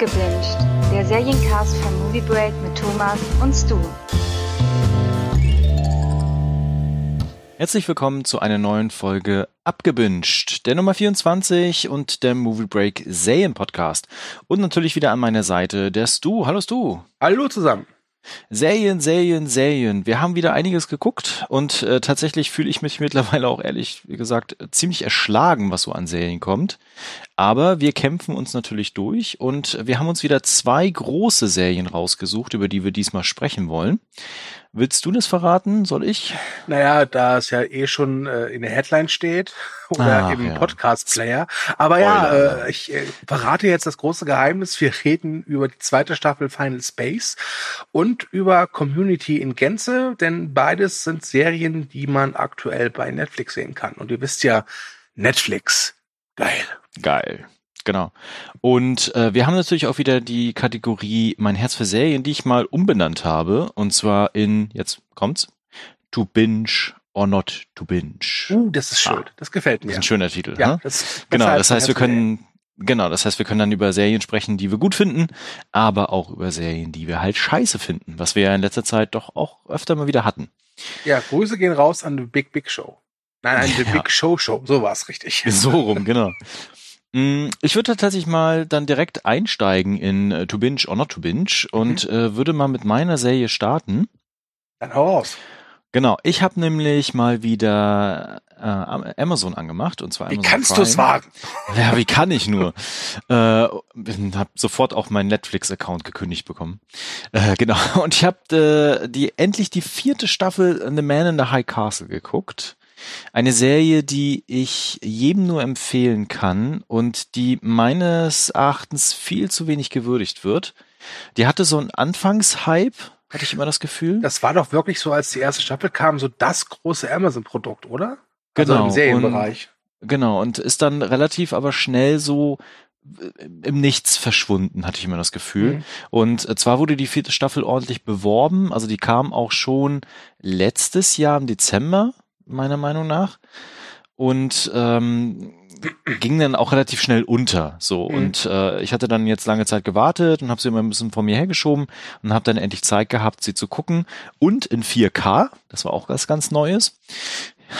Abgebinged, der Seriencast von Movie Break mit Thomas und Stu. Herzlich willkommen zu einer neuen Folge Abgebinged, der Nummer 24 und der Movie Break Serien Podcast. Und natürlich wieder an meiner Seite der Stu. Hallo Stu. Hallo zusammen. Serien, Serien, Serien. Wir haben wieder einiges geguckt und äh, tatsächlich fühle ich mich mittlerweile auch ehrlich, wie gesagt, ziemlich erschlagen, was so an Serien kommt. Aber wir kämpfen uns natürlich durch und wir haben uns wieder zwei große Serien rausgesucht, über die wir diesmal sprechen wollen. Willst du das verraten? Soll ich? Naja, da es ja eh schon äh, in der Headline steht oder Ach, im ja. Podcast-Player. Aber ja, äh, ich äh, verrate jetzt das große Geheimnis. Wir reden über die zweite Staffel Final Space und über Community in Gänze, denn beides sind Serien, die man aktuell bei Netflix sehen kann. Und ihr wisst ja, Netflix. Geil. Geil. Genau. Und äh, wir haben natürlich auch wieder die Kategorie Mein Herz für Serien, die ich mal umbenannt habe. Und zwar in, jetzt kommt's, To Binge or Not to Binge. Uh, das ist schön. Ah. das gefällt Das mir. ist ein schöner Titel. ja, ne? das Genau, das heißt, wir können, genau, das heißt, wir können dann über Serien sprechen, die wir gut finden, aber auch über Serien, die wir halt scheiße finden, was wir ja in letzter Zeit doch auch öfter mal wieder hatten. Ja, Grüße gehen raus an The Big Big Show. Nein, an The Ja. Big Show Show. So war es richtig. So rum, genau. Mm, Ich würde tatsächlich mal dann direkt einsteigen in äh, To Binge or Not to Binge und äh, würde mal mit meiner Serie starten. Dann hau raus. Genau, ich habe nämlich mal wieder äh, Amazon angemacht und zwar Wie Amazon kannst Prime. du es wagen? Ja, wie kann ich nur? äh, habe sofort auch meinen Netflix-Account gekündigt bekommen. Äh, genau. Und ich habe äh, die endlich die vierte Staffel The Man in the High Castle geguckt. Eine Serie, die ich jedem nur empfehlen kann und die meines Erachtens viel zu wenig gewürdigt wird. Die hatte so einen Anfangshype, hatte ich immer das Gefühl. Das war doch wirklich so, als die erste Staffel kam, so das große Amazon-Produkt, oder? Also Genau, im Serienbereich. Genau, und ist dann relativ aber schnell so äh, im Nichts verschwunden, hatte ich immer das Gefühl. Mhm. Und zwar wurde die vierte Staffel ordentlich beworben, also die kam auch schon letztes Jahr im Dezember, meiner Meinung nach. Und ähm, ging dann auch relativ schnell unter. So Mhm. und äh, ich hatte dann jetzt lange Zeit gewartet und habe sie immer ein bisschen vor mir hergeschoben und habe dann endlich Zeit gehabt, sie zu gucken und in 4K. Das war auch was ganz Neues.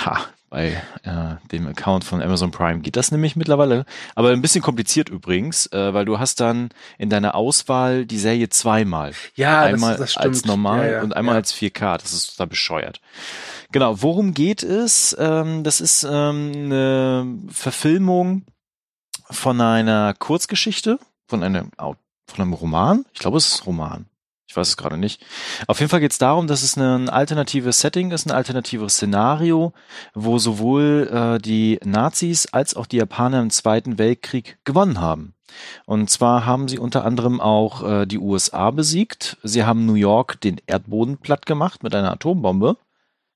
Ha, bei äh, dem Account von Amazon Prime geht das nämlich mittlerweile, aber ein bisschen kompliziert übrigens, äh, weil du hast dann in deiner Auswahl die Serie zweimal. Ja, einmal das, das stimmt. als normal ja, ja, und einmal ja. als 4K. Das ist total bescheuert. Genau, worum geht es? Ähm, das ist ähm, eine Verfilmung von einer Kurzgeschichte, von einem, von einem Roman. Ich glaube, es ist Roman. Ich weiß es gerade nicht. Auf jeden Fall geht es darum, dass es ein alternatives Setting ist, ein alternatives Szenario, wo sowohl äh, die Nazis als auch die Japaner im Zweiten Weltkrieg gewonnen haben. Und zwar haben sie unter anderem auch äh, die USA besiegt. Sie haben New York den Erdboden platt gemacht mit einer Atombombe.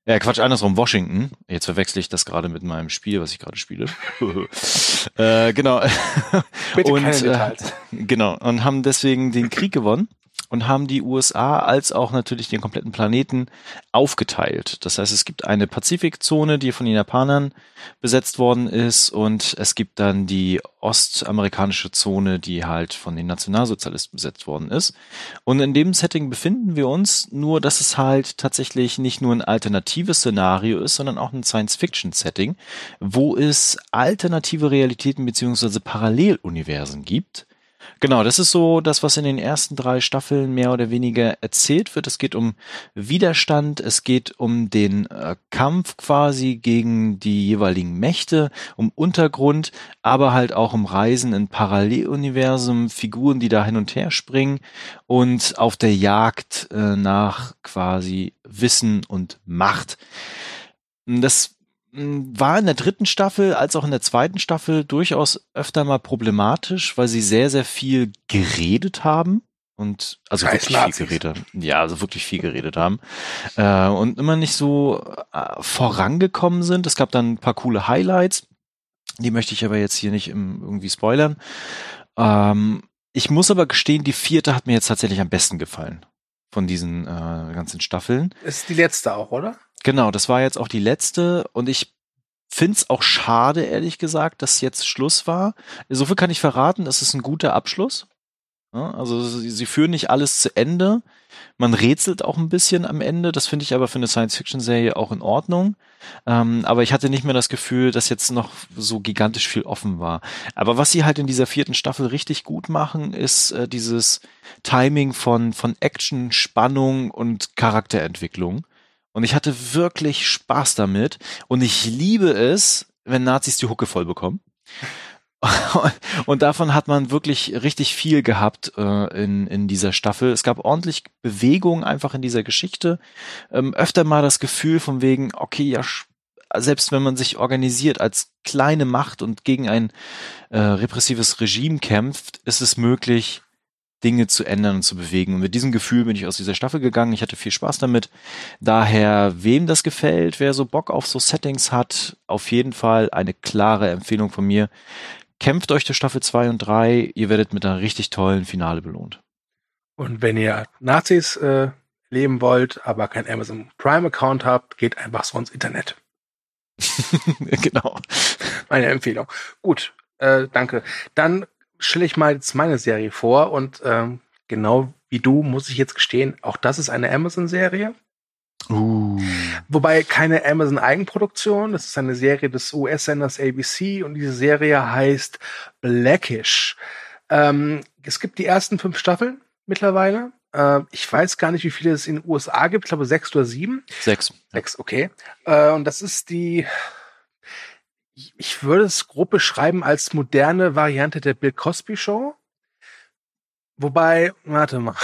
Ja, Quatsch, andersrum, Washington. Jetzt verwechsel ich das gerade mit meinem Spiel, was ich gerade spiele. äh, genau. Bitte und, keine äh. Genau, und haben deswegen den Krieg gewonnen und haben die USA als auch natürlich den kompletten Planeten aufgeteilt. Das heißt, es gibt eine Pazifikzone, die von den Japanern besetzt worden ist und es gibt dann die ostamerikanische Zone, die halt von den Nationalsozialisten besetzt worden ist. Und in dem Setting befinden wir uns, nur dass es halt tatsächlich nicht nur ein alternatives Szenario ist, sondern auch ein Science-Fiction-Setting, wo es alternative Realitäten beziehungsweise Paralleluniversen gibt. Genau, das ist so das, was in den ersten drei Staffeln mehr oder weniger erzählt wird. Es geht um Widerstand, es geht um den äh, Kampf quasi gegen die jeweiligen Mächte, um Untergrund, aber halt auch um Reisen in Paralleluniversum, Figuren, die da hin und her springen und auf der Jagd äh, nach quasi Wissen und Macht. Das war in der dritten Staffel als auch in der zweiten Staffel durchaus öfter mal problematisch, weil sie sehr, sehr viel geredet haben. Und also Scheiß wirklich Nazis. viel geredet haben. Ja, also wirklich viel geredet haben. Äh, und immer nicht so äh, vorangekommen sind. Es gab dann ein paar coole Highlights. Die möchte ich aber jetzt hier nicht im, irgendwie spoilern. Ähm, ich muss aber gestehen, die vierte hat mir jetzt tatsächlich am besten gefallen von diesen äh, ganzen Staffeln. Ist die letzte auch, oder? Genau, das war jetzt auch die letzte und ich find's auch schade, ehrlich gesagt, dass jetzt Schluss war. So viel kann ich verraten, es ist ein guter Abschluss. Also sie, sie führen nicht alles zu Ende. Man rätselt auch ein bisschen am Ende. Das finde ich aber für eine Science-Fiction-Serie auch in Ordnung. Ähm, aber ich hatte nicht mehr das Gefühl, dass jetzt noch so gigantisch viel offen war. Aber was sie halt in dieser vierten Staffel richtig gut machen, ist äh, dieses Timing von, von Action, Spannung und Charakterentwicklung. Und ich hatte wirklich Spaß damit. Und ich liebe es, wenn Nazis die Hucke voll bekommen. und davon hat man wirklich richtig viel gehabt äh, in, in dieser Staffel. Es gab ordentlich Bewegung einfach in dieser Geschichte. Ähm, öfter mal das Gefühl von wegen, okay, ja, selbst wenn man sich organisiert als kleine Macht und gegen ein äh, repressives Regime kämpft, ist es möglich, Dinge zu ändern und zu bewegen. Und mit diesem Gefühl bin ich aus dieser Staffel gegangen. Ich hatte viel Spaß damit. Daher, wem das gefällt, wer so Bock auf so Settings hat, auf jeden Fall eine klare Empfehlung von mir kämpft euch durch Staffel 2 und 3, ihr werdet mit einer richtig tollen Finale belohnt. Und wenn ihr Nazis äh, leben wollt, aber kein Amazon Prime Account habt, geht einfach so ins Internet. genau. Meine Empfehlung. Gut, äh, danke. Dann stelle ich mal jetzt meine Serie vor und ähm, genau wie du muss ich jetzt gestehen, auch das ist eine Amazon-Serie. Uh. Wobei keine Amazon Eigenproduktion, das ist eine Serie des US-Senders ABC und diese Serie heißt Blackish. Ähm, es gibt die ersten fünf Staffeln mittlerweile. Äh, ich weiß gar nicht, wie viele es in den USA gibt. Ich glaube sechs oder sieben. Sechs. Sechs, okay. Äh, und das ist die, ich würde es grob beschreiben als moderne Variante der Bill Cosby Show. Wobei, warte mal.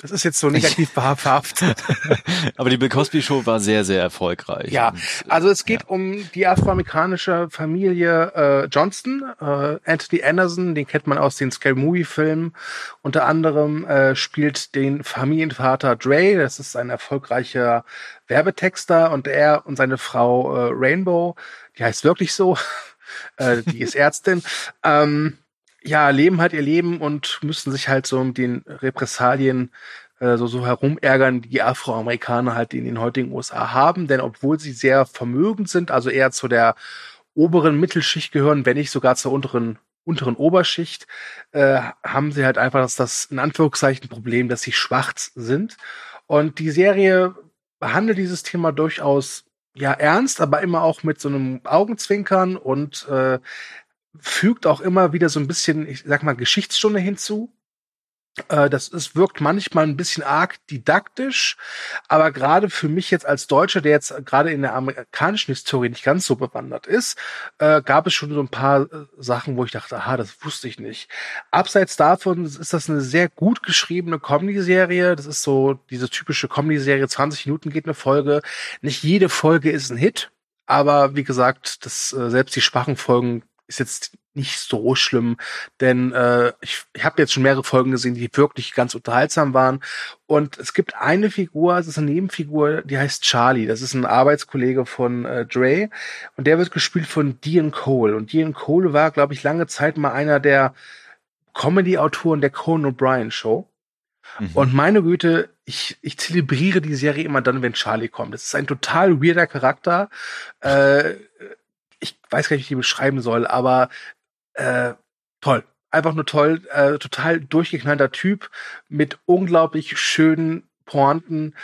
Das ist jetzt so negativ behaftet. Aber die Bill Cosby Show war sehr, sehr erfolgreich. Ja, also es geht ja. um die afroamerikanische Familie äh, Johnston. Äh, Anthony Anderson, den kennt man aus den Scary Movie Filmen. Unter anderem äh, spielt den Familienvater Dre. Das ist ein erfolgreicher Werbetexter und er und seine Frau äh, Rainbow, die heißt wirklich so. äh, die ist Ärztin. Ähm, ja, leben halt ihr Leben und müssen sich halt so mit den Repressalien äh, so, so herumärgern, die Afroamerikaner halt in den heutigen USA haben. Denn obwohl sie sehr vermögend sind, also eher zu der oberen Mittelschicht gehören, wenn nicht sogar zur unteren unteren Oberschicht, äh, haben sie halt einfach das, das in Anführungszeichen Problem, dass sie schwarz sind. Und die Serie behandelt dieses Thema durchaus ja ernst, aber immer auch mit so einem Augenzwinkern und äh, fügt auch immer wieder so ein bisschen, ich sag mal, Geschichtsstunde hinzu. Äh, das ist, wirkt manchmal ein bisschen arg didaktisch, aber gerade für mich jetzt als Deutscher, der jetzt gerade in der amerikanischen Historie nicht ganz so bewandert ist, äh, gab es schon so ein paar äh, Sachen, wo ich dachte, aha, das wusste ich nicht. Abseits davon ist das eine sehr gut geschriebene Comedy-Serie. Das ist so diese typische Comedy-Serie, 20 Minuten geht eine Folge. Nicht jede Folge ist ein Hit. Aber wie gesagt, das, selbst die schwachen Folgen ist jetzt nicht so schlimm, denn äh, ich, ich habe jetzt schon mehrere Folgen gesehen, die wirklich ganz unterhaltsam waren. Und es gibt eine Figur, es ist eine Nebenfigur, die heißt Charlie. Das ist ein Arbeitskollege von äh, Dre und der wird gespielt von Dean Cole. Und Dean Cole war, glaube ich, lange Zeit mal einer der Comedy-Autoren der Conan O'Brien Show. Mhm. Und meine Güte, ich, ich zelebriere die Serie immer dann, wenn Charlie kommt. Das ist ein total weirder Charakter. Äh, ich weiß gar nicht, wie ich die beschreiben soll, aber äh, toll. Einfach nur toll, äh, total durchgeknallter Typ mit unglaublich schönen Pointen.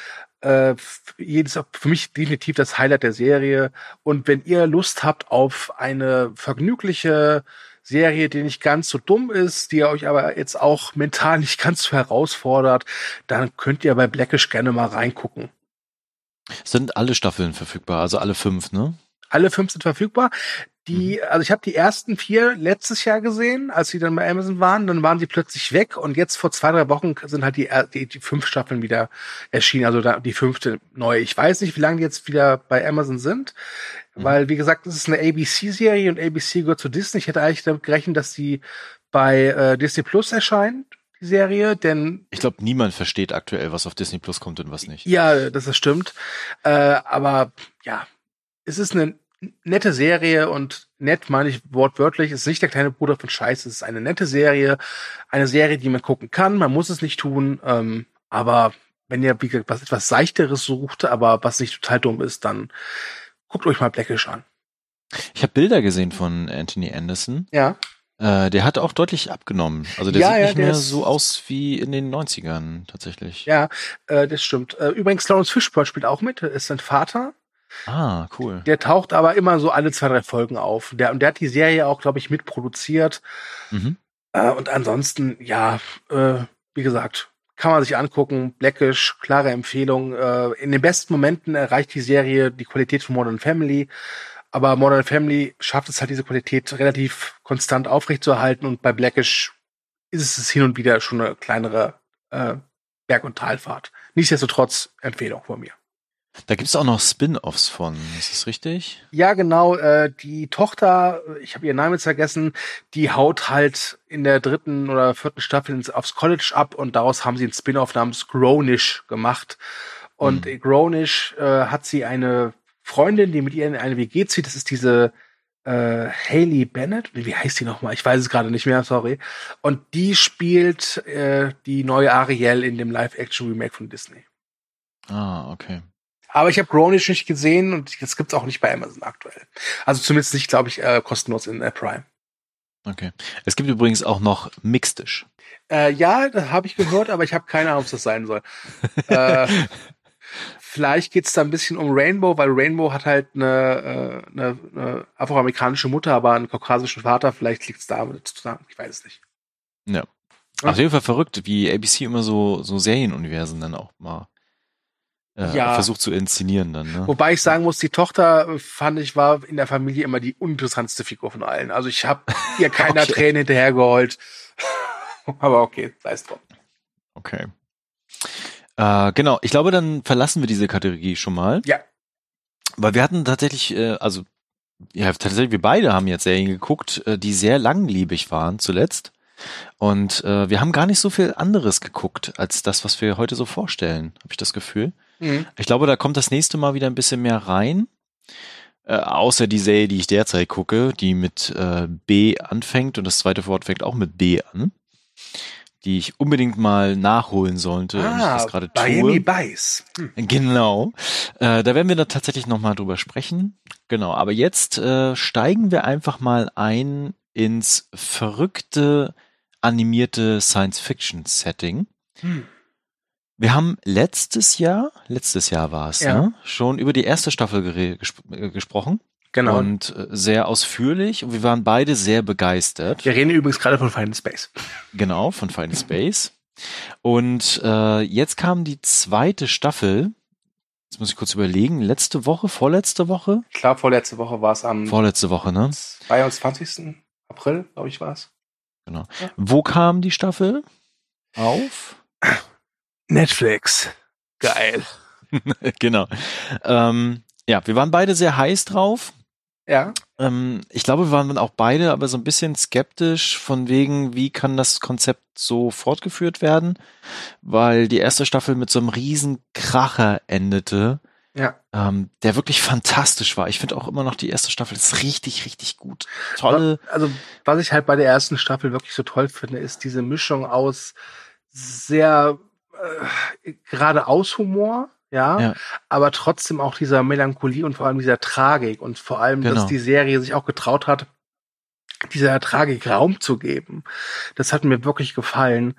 Äh, jedes, für mich definitiv das Highlight der Serie. Und wenn ihr Lust habt auf eine vergnügliche Serie, die nicht ganz so dumm ist, die euch aber jetzt auch mental nicht ganz so herausfordert, dann könnt ihr bei Blackish gerne mal reingucken. Sind alle Staffeln verfügbar, also alle fünf, ne? Alle fünf sind verfügbar. Die, mhm. also ich habe die ersten vier letztes Jahr gesehen, als sie dann bei Amazon waren, dann waren sie plötzlich weg und jetzt vor zwei, drei Wochen sind halt die, die, die fünf Staffeln wieder erschienen, also da, die fünfte neue. Ich weiß nicht, wie lange die jetzt wieder bei Amazon sind, mhm. weil, wie gesagt, das ist eine ABC-Serie und ABC gehört zu Disney. Ich hätte eigentlich damit gerechnet, dass die bei äh, Disney Plus erscheint, die Serie, denn ich glaube, niemand versteht aktuell, was auf Disney Plus kommt und was nicht. Ja, das ist stimmt. Äh, aber ja, es ist eine nette Serie und nett meine ich wortwörtlich, es ist nicht der kleine Bruder von Scheiße, es ist eine nette Serie, eine Serie, die man gucken kann, man muss es nicht tun, ähm, aber wenn ihr wie gesagt, was etwas seichteres sucht, aber was nicht total dumm ist, dann guckt euch mal Blackish an. Ich habe Bilder gesehen von Anthony Anderson. Ja. Äh, der hat auch deutlich abgenommen. Also der Ja, sieht ja, nicht der mehr so aus wie in den 90ern tatsächlich. Ja, äh, das stimmt. Äh, übrigens, Lawrence Fishburne spielt auch mit, ist sein Vater. Ah, cool. Der taucht aber immer so alle zwei, drei Folgen auf. Der, und der hat die Serie auch, glaube ich, mitproduziert. Mhm. Äh, und ansonsten, ja, äh, wie gesagt, kann man sich angucken. Blackish, klare Empfehlung. Äh, in den besten Momenten erreicht die Serie die Qualität von Modern Family. Aber Modern Family schafft es halt, diese Qualität relativ konstant aufrechtzuerhalten. Und bei Blackish ist es hin und wieder schon eine kleinere äh, Berg- und Talfahrt. Nichtsdestotrotz Empfehlung von mir. Da gibt's auch noch Spin-offs von, ist das richtig? Ja, genau. Äh, die Tochter, ich habe ihren Namen jetzt vergessen, die haut halt in der dritten oder vierten Staffel ins, aufs College ab und daraus haben sie einen Spin-off namens Grownish gemacht. Und Mhm. Grownish äh, hat sie eine Freundin, die mit ihr in eine WG zieht. Das ist diese äh, Haley Bennett. Wie heißt die nochmal? Ich weiß es gerade nicht mehr, sorry. Und die spielt äh, die neue Ariel in dem Live-Action-Remake von Disney. Ah, okay. Aber ich habe Grownish nicht gesehen und das gibt's auch nicht bei Amazon aktuell. Also zumindest nicht, glaube ich, äh, kostenlos in äh, Prime. Okay. Es gibt übrigens auch noch Mixtisch. Äh, ja, das habe ich gehört, aber ich habe keine Ahnung, was das sein soll. äh, vielleicht geht's da ein bisschen um Rainbow, weil Rainbow hat halt eine, äh, eine, eine afroamerikanische Mutter, aber einen kaukasischen Vater. Vielleicht liegt's damit zusammen. Ich weiß es nicht. Ja. Auf jeden Fall verrückt, wie ABC immer so, so Serienuniversen dann auch mal äh, Ja. versucht zu inszenieren dann, ne? Wobei ich sagen muss, die Tochter äh, fand ich war in der Familie immer die uninteressantste Figur von allen. Also ich habe ihr keiner Okay. Tränen hinterhergeheult. aber okay, sei es drum. Okay. Äh, genau, ich glaube, dann verlassen wir diese Kategorie schon mal. Ja. Weil wir hatten tatsächlich, äh, also ja, tatsächlich, wir beide haben jetzt Serien geguckt, äh, die sehr langlebig waren zuletzt. Und äh, wir haben gar nicht so viel anderes geguckt als das, was wir heute so vorstellen, habe ich das Gefühl. Mhm. Ich glaube, da kommt das nächste Mal wieder ein bisschen mehr rein. Äh, außer die Serie, die ich derzeit gucke, die mit äh, B anfängt und das zweite Wort fängt auch mit B an. Die ich unbedingt mal nachholen sollte und ich das gerade Ah, Miami tue. Vice. Hm. Genau. Äh, da werden wir da tatsächlich nochmal drüber sprechen. Genau, aber jetzt äh, steigen wir einfach mal ein ins verrückte animierte Science-Fiction-Setting. Hm. Wir haben letztes Jahr, letztes Jahr war es, Ja. ne, schon über die erste Staffel gesp äh, gesprochen Genau. und äh, sehr ausführlich und wir waren beide sehr begeistert. Wir reden übrigens gerade von Final Space. Genau, von Final Space. Und äh, jetzt kam die zweite Staffel. Jetzt muss ich kurz überlegen. Letzte Woche, vorletzte Woche? Ich glaube, vorletzte Woche war es am Vorletzte Woche, ne? 22. April, glaube ich, war es. Wo kam die Staffel? Auf? Netflix. Geil. genau. Ähm, ja, wir waren beide sehr heiß drauf. Ja. Ähm, ich glaube, wir waren dann auch beide aber so ein bisschen skeptisch von wegen, wie kann das Konzept so fortgeführt werden, weil die erste Staffel mit so einem riesen Kracher endete, Ja. ähm, der wirklich fantastisch war. Ich finde auch immer noch die erste Staffel ist richtig, richtig gut. Tolle, Also, was ich halt bei der ersten Staffel wirklich so toll finde, ist diese Mischung aus sehr äh, geradeaus Humor, ja, Ja. aber trotzdem auch dieser Melancholie und vor allem dieser Tragik und vor allem, Genau. dass die Serie sich auch getraut hat, dieser Tragik Raum zu geben. Das hat mir wirklich gefallen.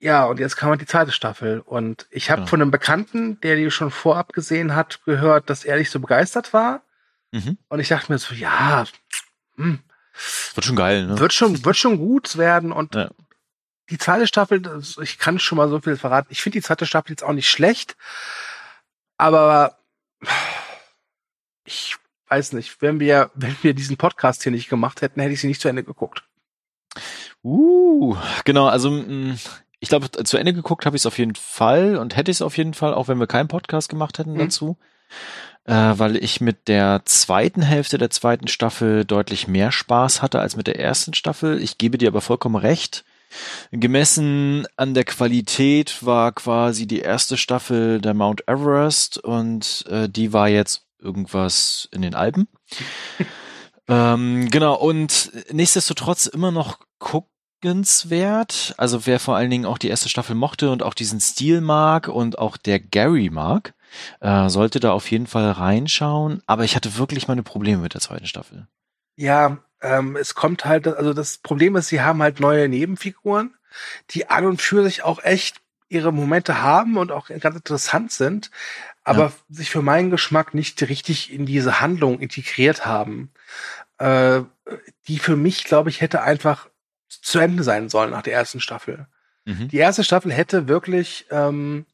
Ja, und jetzt kam halt die zweite Staffel. Und ich habe Genau. von einem Bekannten, der die schon vorab gesehen hat, gehört, dass er nicht so begeistert war. mhm. Und ich dachte mir so, ja, hm, wird schon geil, ne? wird schon, wird schon gut werden. Und Ja. Die zweite Staffel, ich kann schon mal so viel verraten. Ich finde die zweite Staffel jetzt auch nicht schlecht, aber ich weiß nicht, wenn wir, wenn wir diesen Podcast hier nicht gemacht hätten, hätte ich sie nicht zu Ende geguckt. Uh, genau, also mh, ich glaube, zu Ende geguckt habe ich es auf jeden Fall und hätte ich es auf jeden Fall, auch wenn wir keinen Podcast gemacht hätten Mhm. dazu, äh, weil ich mit der zweiten Hälfte der zweiten Staffel deutlich mehr Spaß hatte als mit der ersten Staffel. Ich gebe dir aber vollkommen recht. Gemessen an der Qualität war quasi die erste Staffel der Mount Everest und äh, die war jetzt irgendwas in den Alpen. ähm, genau, und nichtsdestotrotz immer noch guckenswert. Also wer vor allen Dingen auch die erste Staffel mochte und auch diesen Stil mag und auch der Gary mag, äh, sollte da auf jeden Fall reinschauen. Aber ich hatte wirklich meine Probleme mit der zweiten Staffel. Ja, ähm, es kommt halt, also das Problem ist, sie haben halt neue Nebenfiguren, die an und für sich auch echt ihre Momente haben und auch ganz interessant sind, aber ja. sich für meinen Geschmack nicht richtig in diese Handlung integriert haben. Äh, die für mich, glaube ich, hätte einfach zu Ende sein sollen nach der ersten Staffel. Mhm. Die erste Staffel hätte wirklich ähm,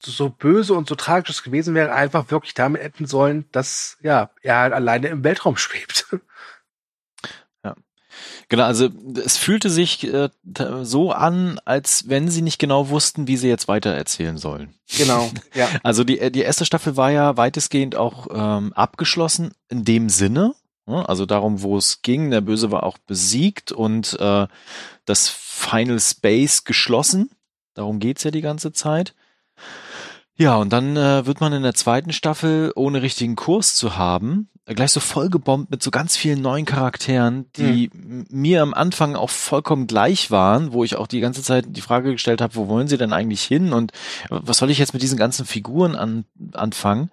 so böse und so tragisch es gewesen wäre, einfach wirklich damit enden sollen, dass ja er halt alleine im Weltraum schwebt. Genau, also es fühlte sich äh, so an, als wenn sie nicht genau wussten, wie sie jetzt weiter erzählen sollen. Genau, ja. Also die, die erste Staffel war ja weitestgehend auch ähm, abgeschlossen in dem Sinne, Ne? Also darum, wo es ging. Der Böse war auch besiegt und äh, das Final Space geschlossen. Darum geht's ja die ganze Zeit. Ja, und dann äh, wird man in der zweiten Staffel, ohne richtigen Kurs zu haben, gleich so vollgebombt mit so ganz vielen neuen Charakteren, die mhm. mir am Anfang auch vollkommen gleich waren, wo ich auch die ganze Zeit die Frage gestellt habe, wo wollen sie denn eigentlich hin und was soll ich jetzt mit diesen ganzen Figuren an, anfangen?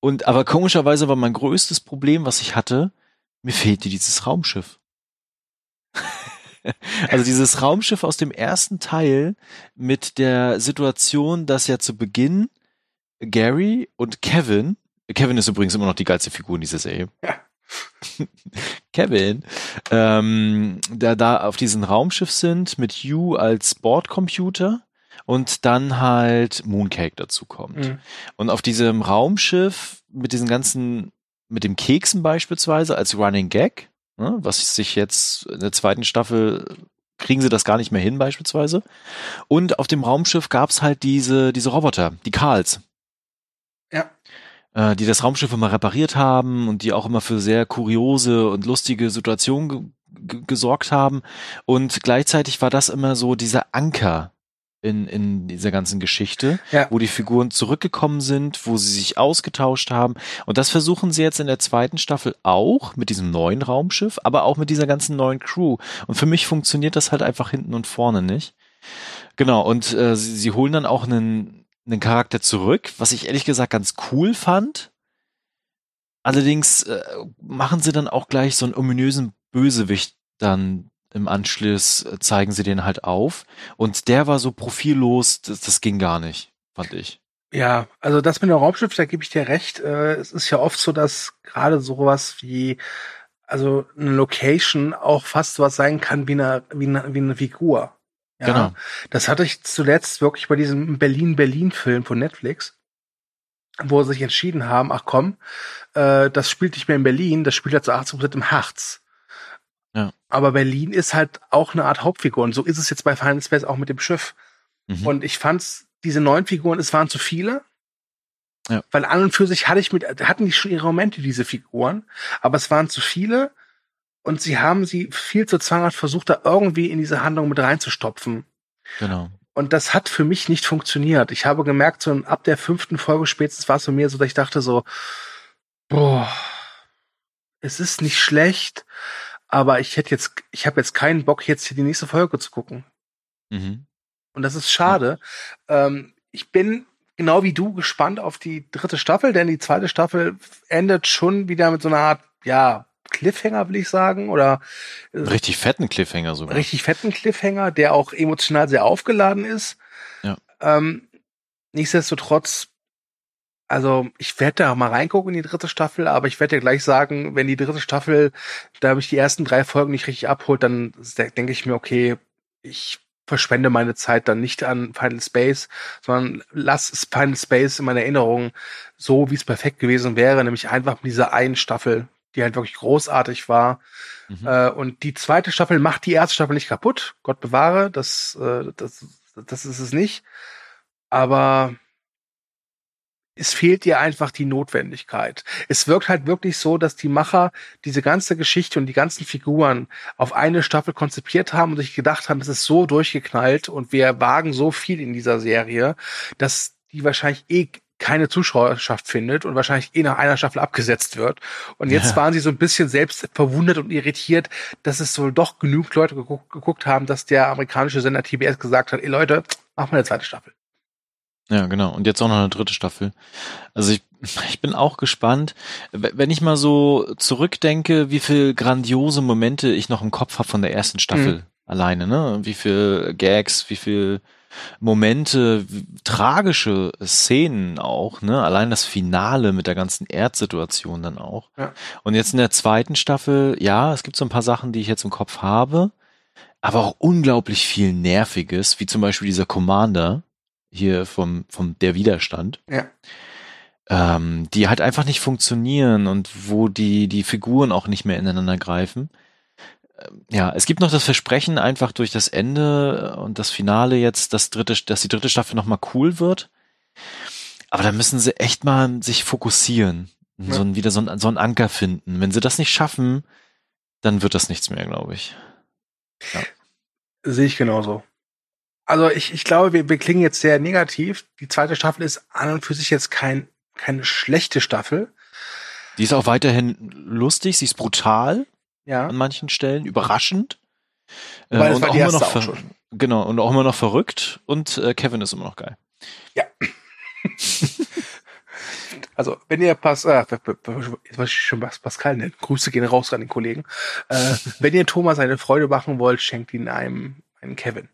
Und aber komischerweise war mein größtes Problem, was ich hatte, mir fehlte dieses Raumschiff. also dieses Raumschiff aus dem ersten Teil mit der Situation, dass ja zu Beginn Gary und Kevin, Kevin ist übrigens immer noch die geilste Figur in dieser Serie. Ja. Kevin, ähm, da da auf diesem Raumschiff sind mit Hugh als Bordcomputer und dann halt Mooncake dazu kommt. Mhm. Und auf diesem Raumschiff mit diesen ganzen mit dem Keksen beispielsweise als Running Gag, ne, was sich jetzt in der zweiten Staffel kriegen sie das gar nicht mehr hin beispielsweise. Und auf dem Raumschiff gab's halt diese, diese Roboter, die Karls. Äh, die das Raumschiff immer repariert haben und die auch immer für sehr kuriose und lustige Situationen gesorgt haben. Und gleichzeitig war das immer so dieser Anker in, in dieser ganzen Geschichte, ja. wo die Figuren zurückgekommen sind, wo sie sich ausgetauscht haben. Und das versuchen sie jetzt in der zweiten Staffel auch mit diesem neuen Raumschiff, aber auch mit dieser ganzen neuen Crew. Und für mich funktioniert das halt einfach hinten und vorne nicht. Genau, und äh, sie, sie holen dann auch einen, einen Charakter zurück, was ich ehrlich gesagt ganz cool fand. Allerdings äh, machen sie dann auch gleich so einen ominösen Bösewicht dann im Anschluss äh, zeigen sie den halt auf. Und der war so profillos, das, das ging gar nicht, fand ich. Ja, also das mit dem Raumschiff, da gebe ich dir recht. Äh, es ist ja oft so, dass gerade sowas wie, also eine Location auch fast was sein kann wie eine, wie eine, wie eine Figur. Ja, genau. Das hatte ich zuletzt wirklich bei diesem Berlin-Berlin-Film von Netflix, wo sie sich entschieden haben, ach komm, äh, das spielt nicht mehr in Berlin, das spielt ja zu 80 Prozent im Harz. Ja. Aber Berlin ist halt auch eine Art Hauptfigur und so ist es jetzt bei Final Space auch mit dem Schiff. Mhm. Und ich fand's, diese neun Figuren, es waren zu viele. Ja. Weil an und für sich hatte ich mit, hatten die schon ihre Momente, diese Figuren, aber es waren zu viele und sie haben sie viel zu zwanghaft versucht, da irgendwie in diese Handlung mit reinzustopfen. Genau. Und das hat für mich nicht funktioniert. Ich habe gemerkt, so ab der fünften Folge spätestens war es bei mir so, dass ich dachte so, boah, es ist nicht schlecht, aber ich hätte jetzt, ich habe jetzt keinen Bock, jetzt hier die nächste Folge zu gucken. Mhm. Und das ist schade. Ja. Ähm, ich bin genau wie du gespannt auf die dritte Staffel, denn die zweite Staffel endet schon wieder mit so einer Art, ja, Cliffhanger, will ich sagen, oder äh, richtig fetten Cliffhanger sogar. Richtig fetten Cliffhanger, der auch emotional sehr aufgeladen ist. Ja. Ähm, nichtsdestotrotz also ich werde da mal reingucken in die dritte Staffel, aber ich werde dir gleich sagen, wenn die dritte Staffel, da habe ich die ersten drei Folgen nicht richtig abholt, dann denke ich mir, okay, ich verschwende meine Zeit dann nicht an Final Space, sondern lass Final Space in meiner Erinnerung so, wie es perfekt gewesen wäre, nämlich einfach mit dieser einen Staffel, die halt wirklich großartig war. Mhm. Äh, und die zweite Staffel macht die erste Staffel nicht kaputt. Gott bewahre, das, äh, das, das ist es nicht. Aber es fehlt dir einfach die Notwendigkeit. Es wirkt halt wirklich so, dass die Macher diese ganze Geschichte und die ganzen Figuren auf eine Staffel konzipiert haben und sich gedacht haben, es ist so durchgeknallt und wir wagen so viel in dieser Serie, dass die wahrscheinlich eh keine Zuschauerschaft findet und wahrscheinlich eh nach einer Staffel abgesetzt wird. Und jetzt ja. waren sie so ein bisschen selbst verwundert und irritiert, dass es wohl doch genug Leute geguckt, geguckt haben, dass der amerikanische Sender TBS gesagt hat, ey Leute, machen wir eine zweite Staffel. Ja, genau. Und jetzt auch noch eine dritte Staffel. Also ich, ich bin auch gespannt. Wenn ich mal so zurückdenke, wie viel grandiose Momente ich noch im Kopf habe von der ersten Staffel mhm. alleine, ne? Wie viel Gags, wie viel Momente, tragische Szenen auch, ne? Allein das Finale mit der ganzen Erdsituation dann auch. Ja. Und jetzt in der zweiten Staffel, ja, es gibt so ein paar Sachen, die ich jetzt im Kopf habe, aber auch unglaublich viel Nerviges, wie zum Beispiel dieser Commander hier vom, vom Der Widerstand. Ja. Ähm, die halt einfach nicht funktionieren und wo die, die Figuren auch nicht mehr ineinander greifen ja, es gibt noch das Versprechen einfach durch das Ende und das Finale jetzt, dass dritte, dass die dritte Staffel nochmal cool wird. Aber da müssen sie echt mal sich fokussieren. Ja. So ein, wieder so ein, so ein Anker finden. Wenn sie das nicht schaffen, dann wird das nichts mehr, glaube ich. Ja. Sehe ich genauso. Also ich, ich glaube, wir, wir klingen jetzt sehr negativ. Die zweite Staffel ist an und für sich jetzt kein, keine schlechte Staffel. Die ist auch weiterhin lustig, sie ist brutal ja. an manchen Stellen, überraschend. Äh, Weil und auch immer noch auch Genau, und auch immer noch verrückt und äh, Kevin ist immer noch geil. Ja. also, wenn ihr Pas äh, jetzt ich schon Pascal nennt, Grüße gehen raus an den Kollegen. Äh, wenn ihr Thomas eine Freude machen wollt, schenkt ihn einem einen Kevin.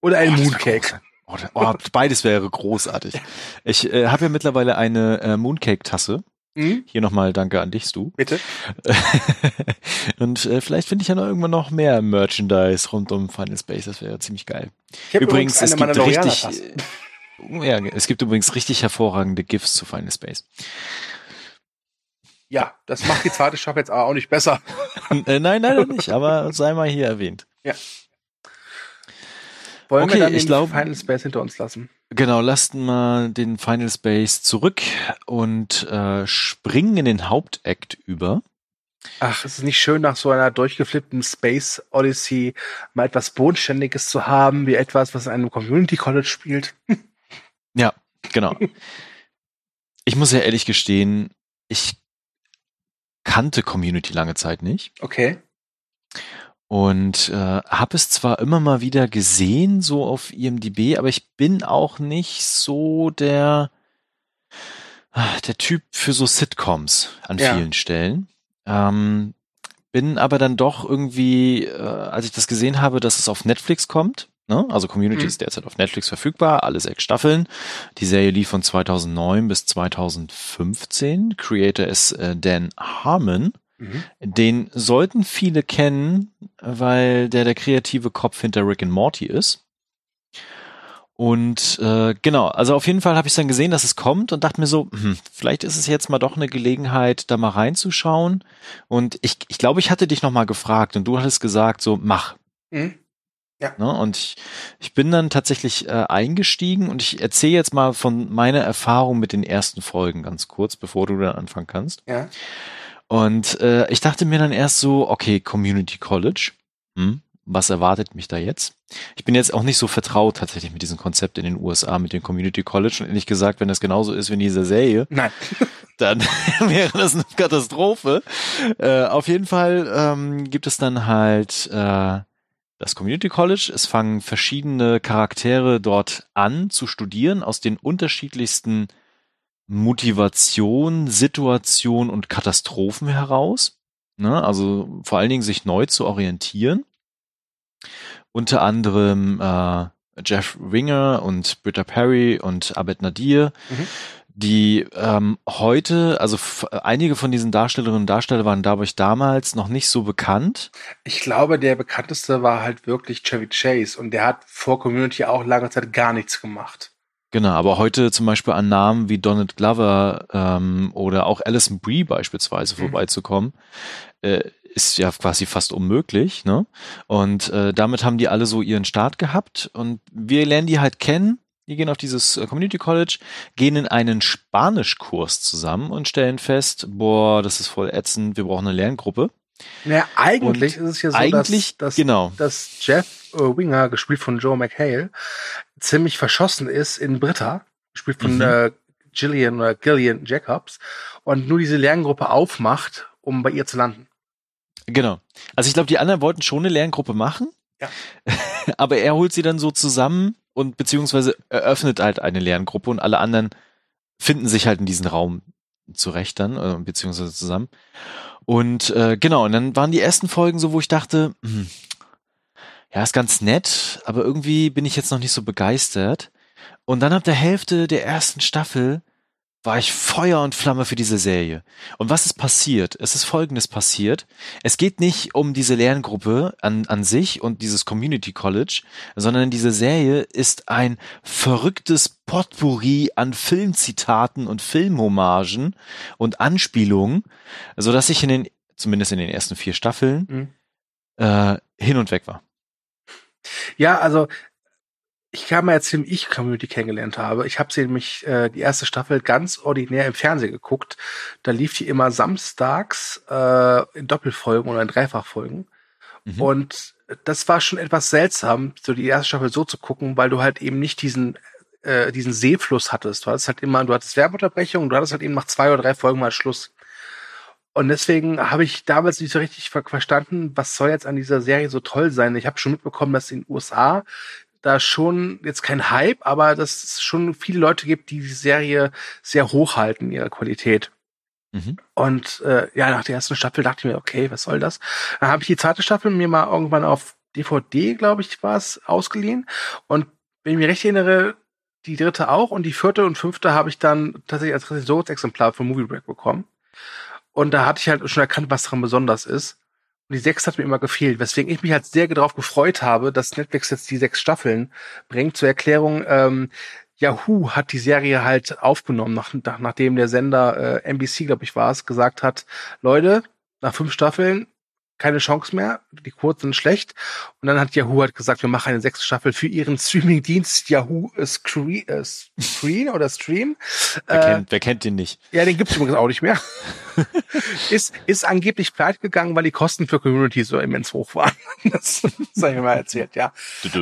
Oder einen oh, Mooncake. Oh, oh, beides wäre großartig. Ich äh, habe ja mittlerweile eine äh, Mooncake-Tasse. Mhm. Hier nochmal danke an dich, Stu. Bitte. und äh, vielleicht finde ich ja noch irgendwann noch mehr Merchandise rund um Final Space. Das wäre ziemlich geil. Übrigens, es gibt richtig, äh, ja, es gibt übrigens richtig hervorragende GIFs zu Final Space. Ja, das macht die zweite Staffel jetzt aber auch nicht besser. äh, nein, leider nicht, aber sei mal hier erwähnt. Ja. Wollen okay, wir dann ich glaube, Final Space hinter uns lassen? Genau, lassen mal den Final Space zurück und äh, springen in den Hauptakt über. Ach, es ist nicht schön, nach so einer durchgeflippten Space Odyssey mal etwas Bodenständiges zu haben, wie etwas, was in einem Community College spielt. ja, genau. Ich muss ja ehrlich gestehen, ich kannte Community lange Zeit nicht. Okay. Und äh, habe es zwar immer mal wieder gesehen, so auf IMDB, aber ich bin auch nicht so der, ah, der Typ für so Sitcoms an ja. vielen Stellen. Ähm, bin aber dann doch irgendwie, äh, als ich das gesehen habe, dass es auf Netflix kommt, ne? also Community mhm. ist derzeit auf Netflix verfügbar, alle sechs Staffeln. Die Serie lief von 2009 bis 2015. Creator ist äh, Dan Harmon. Mhm. Den sollten viele kennen, weil der der kreative Kopf hinter Rick and Morty ist. Und äh, genau, also auf jeden Fall habe ich dann gesehen, dass es kommt und dachte mir so, hm, vielleicht ist es jetzt mal doch eine Gelegenheit, da mal reinzuschauen. Und ich, ich glaube, ich hatte dich noch mal gefragt und du hattest gesagt, so mach. Mhm. Ja. Ne? Und ich, ich bin dann tatsächlich äh, eingestiegen und ich erzähle jetzt mal von meiner Erfahrung mit den ersten Folgen ganz kurz, bevor du dann anfangen kannst. Ja. Und äh, ich dachte mir dann erst so, okay, Community College, hm, was erwartet mich da jetzt? Ich bin jetzt auch nicht so vertraut tatsächlich mit diesem Konzept in den USA, mit dem Community College. Und ehrlich gesagt, wenn das genauso ist wie in dieser Serie, Nein. dann wäre das eine Katastrophe. Äh, auf jeden Fall ähm, gibt es dann halt äh, das Community College. Es fangen verschiedene Charaktere dort an zu studieren aus den unterschiedlichsten Motivation, Situation und Katastrophen heraus. Ne? Also vor allen Dingen sich neu zu orientieren. Unter anderem äh, Jeff Winger und Britta Perry und Abed Nadir, mhm. die ähm, heute, also einige von diesen Darstellerinnen und Darstellern waren dadurch damals noch nicht so bekannt. Ich glaube, der bekannteste war halt wirklich Chevy Chase und der hat vor Community auch lange Zeit gar nichts gemacht. Genau, aber heute zum Beispiel an Namen wie Donald Glover ähm, oder auch Alison Brie beispielsweise mhm. vorbeizukommen, äh, ist ja quasi fast unmöglich. Ne? Und äh, damit haben die alle so ihren Start gehabt und wir lernen die halt kennen. Die gehen auf dieses äh, Community College, gehen in einen Spanischkurs zusammen und stellen fest, boah, das ist voll ätzend, wir brauchen eine Lerngruppe. Ja, eigentlich und ist es ja so, dass, dass, genau. dass Jeff äh, Winger, gespielt von Joe McHale, ziemlich verschossen ist in Britta, gespielt von mhm. äh, Gillian oder Gillian Jacobs, und nur diese Lerngruppe aufmacht, um bei ihr zu landen. Genau. Also ich glaube, die anderen wollten schon eine Lerngruppe machen. Ja. Aber er holt sie dann so zusammen, und beziehungsweise eröffnet halt eine Lerngruppe und alle anderen finden sich halt in diesen Raum zurecht dann, äh, beziehungsweise zusammen. Und äh, genau, und dann waren die ersten Folgen so, wo ich dachte, hm, ja, ist ganz nett, aber irgendwie bin ich jetzt noch nicht so begeistert. Und dann ab der Hälfte der ersten Staffel war ich Feuer und Flamme für diese Serie. Und was ist passiert? Es ist Folgendes passiert. Es geht nicht um diese Lerngruppe an, an sich und dieses Community College, sondern diese Serie ist ein verrücktes Potpourri an Filmzitaten und Filmhommagen und Anspielungen, so dass ich in den, zumindest in den ersten vier Staffeln, mhm. äh, hin und weg war. Ja, also ich kann mal erzählen, wie ich Community kennengelernt habe. Ich habe sie nämlich äh, die erste Staffel ganz ordinär im Fernsehen geguckt. Da lief die immer samstags äh, in Doppelfolgen oder in Dreifachfolgen. Mhm. Und das war schon etwas seltsam, so die erste Staffel so zu gucken, weil du halt eben nicht diesen äh, diesen Seefluss hattest. Du hattest halt immer, du hattest Werbeunterbrechung und du hattest halt eben nach zwei oder drei Folgen mal Schluss. Und deswegen habe ich damals nicht so richtig ver verstanden, was soll jetzt an dieser Serie so toll sein. Ich habe schon mitbekommen, dass in den USA da schon jetzt kein Hype, aber dass es schon viele Leute gibt, die die Serie sehr hochhalten in ihrer Qualität. Mhm. Und äh, ja, nach der ersten Staffel dachte ich mir, okay, was soll das? Dann habe ich die zweite Staffel mir mal irgendwann auf DVD, glaube ich, war es, ausgeliehen. Und wenn ich mich recht erinnere, die dritte auch und die vierte und fünfte habe ich dann tatsächlich als Rezensionsexemplar von Movie Break bekommen. Und da hatte ich halt schon erkannt, was daran besonders ist. Und die sechs hat mir immer gefehlt, weswegen ich mich halt sehr darauf gefreut habe, dass Netflix jetzt die sechs Staffeln bringt. Zur Erklärung, ähm, Yahoo hat die Serie halt aufgenommen, nach, nach, nachdem der Sender äh, NBC, glaube ich, war es, gesagt hat, Leute, nach fünf Staffeln keine Chance mehr, die Quoten sind schlecht. Und dann hat Yahoo halt gesagt, wir machen eine sechste Staffel für ihren Streaming-Dienst Yahoo Screen, äh, Screen oder Stream. Wer, äh, kennt, wer kennt den nicht? Ja, den gibt's übrigens auch nicht mehr. ist, ist angeblich pleite gegangen, weil die Kosten für Community so immens hoch waren. das, habe ich mir mal erzählt, ja.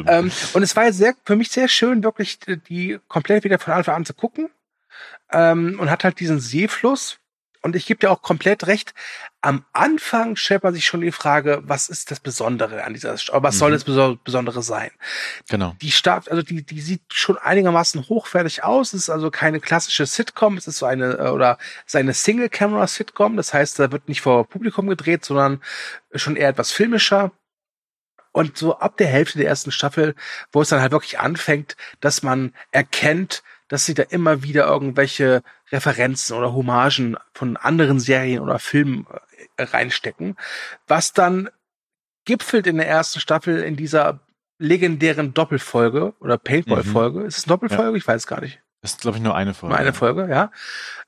ähm, und es war sehr, für mich sehr schön, wirklich die komplett wieder von Anfang an zu gucken. Ähm, und hat halt diesen Seefluss, und ich gebe dir auch komplett recht, am Anfang stellt man sich schon die Frage, was ist das Besondere an dieser Stadt? Was mhm. soll das Besondere sein? Genau. Die Stadt, also die, die sieht schon einigermaßen hochwertig aus. Es ist also keine klassische Sitcom. Es ist so eine, äh, oder seine Single-Camera-Sitcom. Das heißt, da wird nicht vor Publikum gedreht, sondern schon eher etwas filmischer. Und so ab der Hälfte der ersten Staffel, wo es dann halt wirklich anfängt, dass man erkennt, dass sie da immer wieder irgendwelche Referenzen oder Hommagen von anderen Serien oder Filmen äh, reinstecken, was dann gipfelt in der ersten Staffel in dieser legendären Doppelfolge oder Paintball-Folge. Mhm. Ist es eine Doppelfolge? Ja. Ich weiß gar nicht. Das ist, glaube ich, nur eine Folge. Nur eine Folge, ja.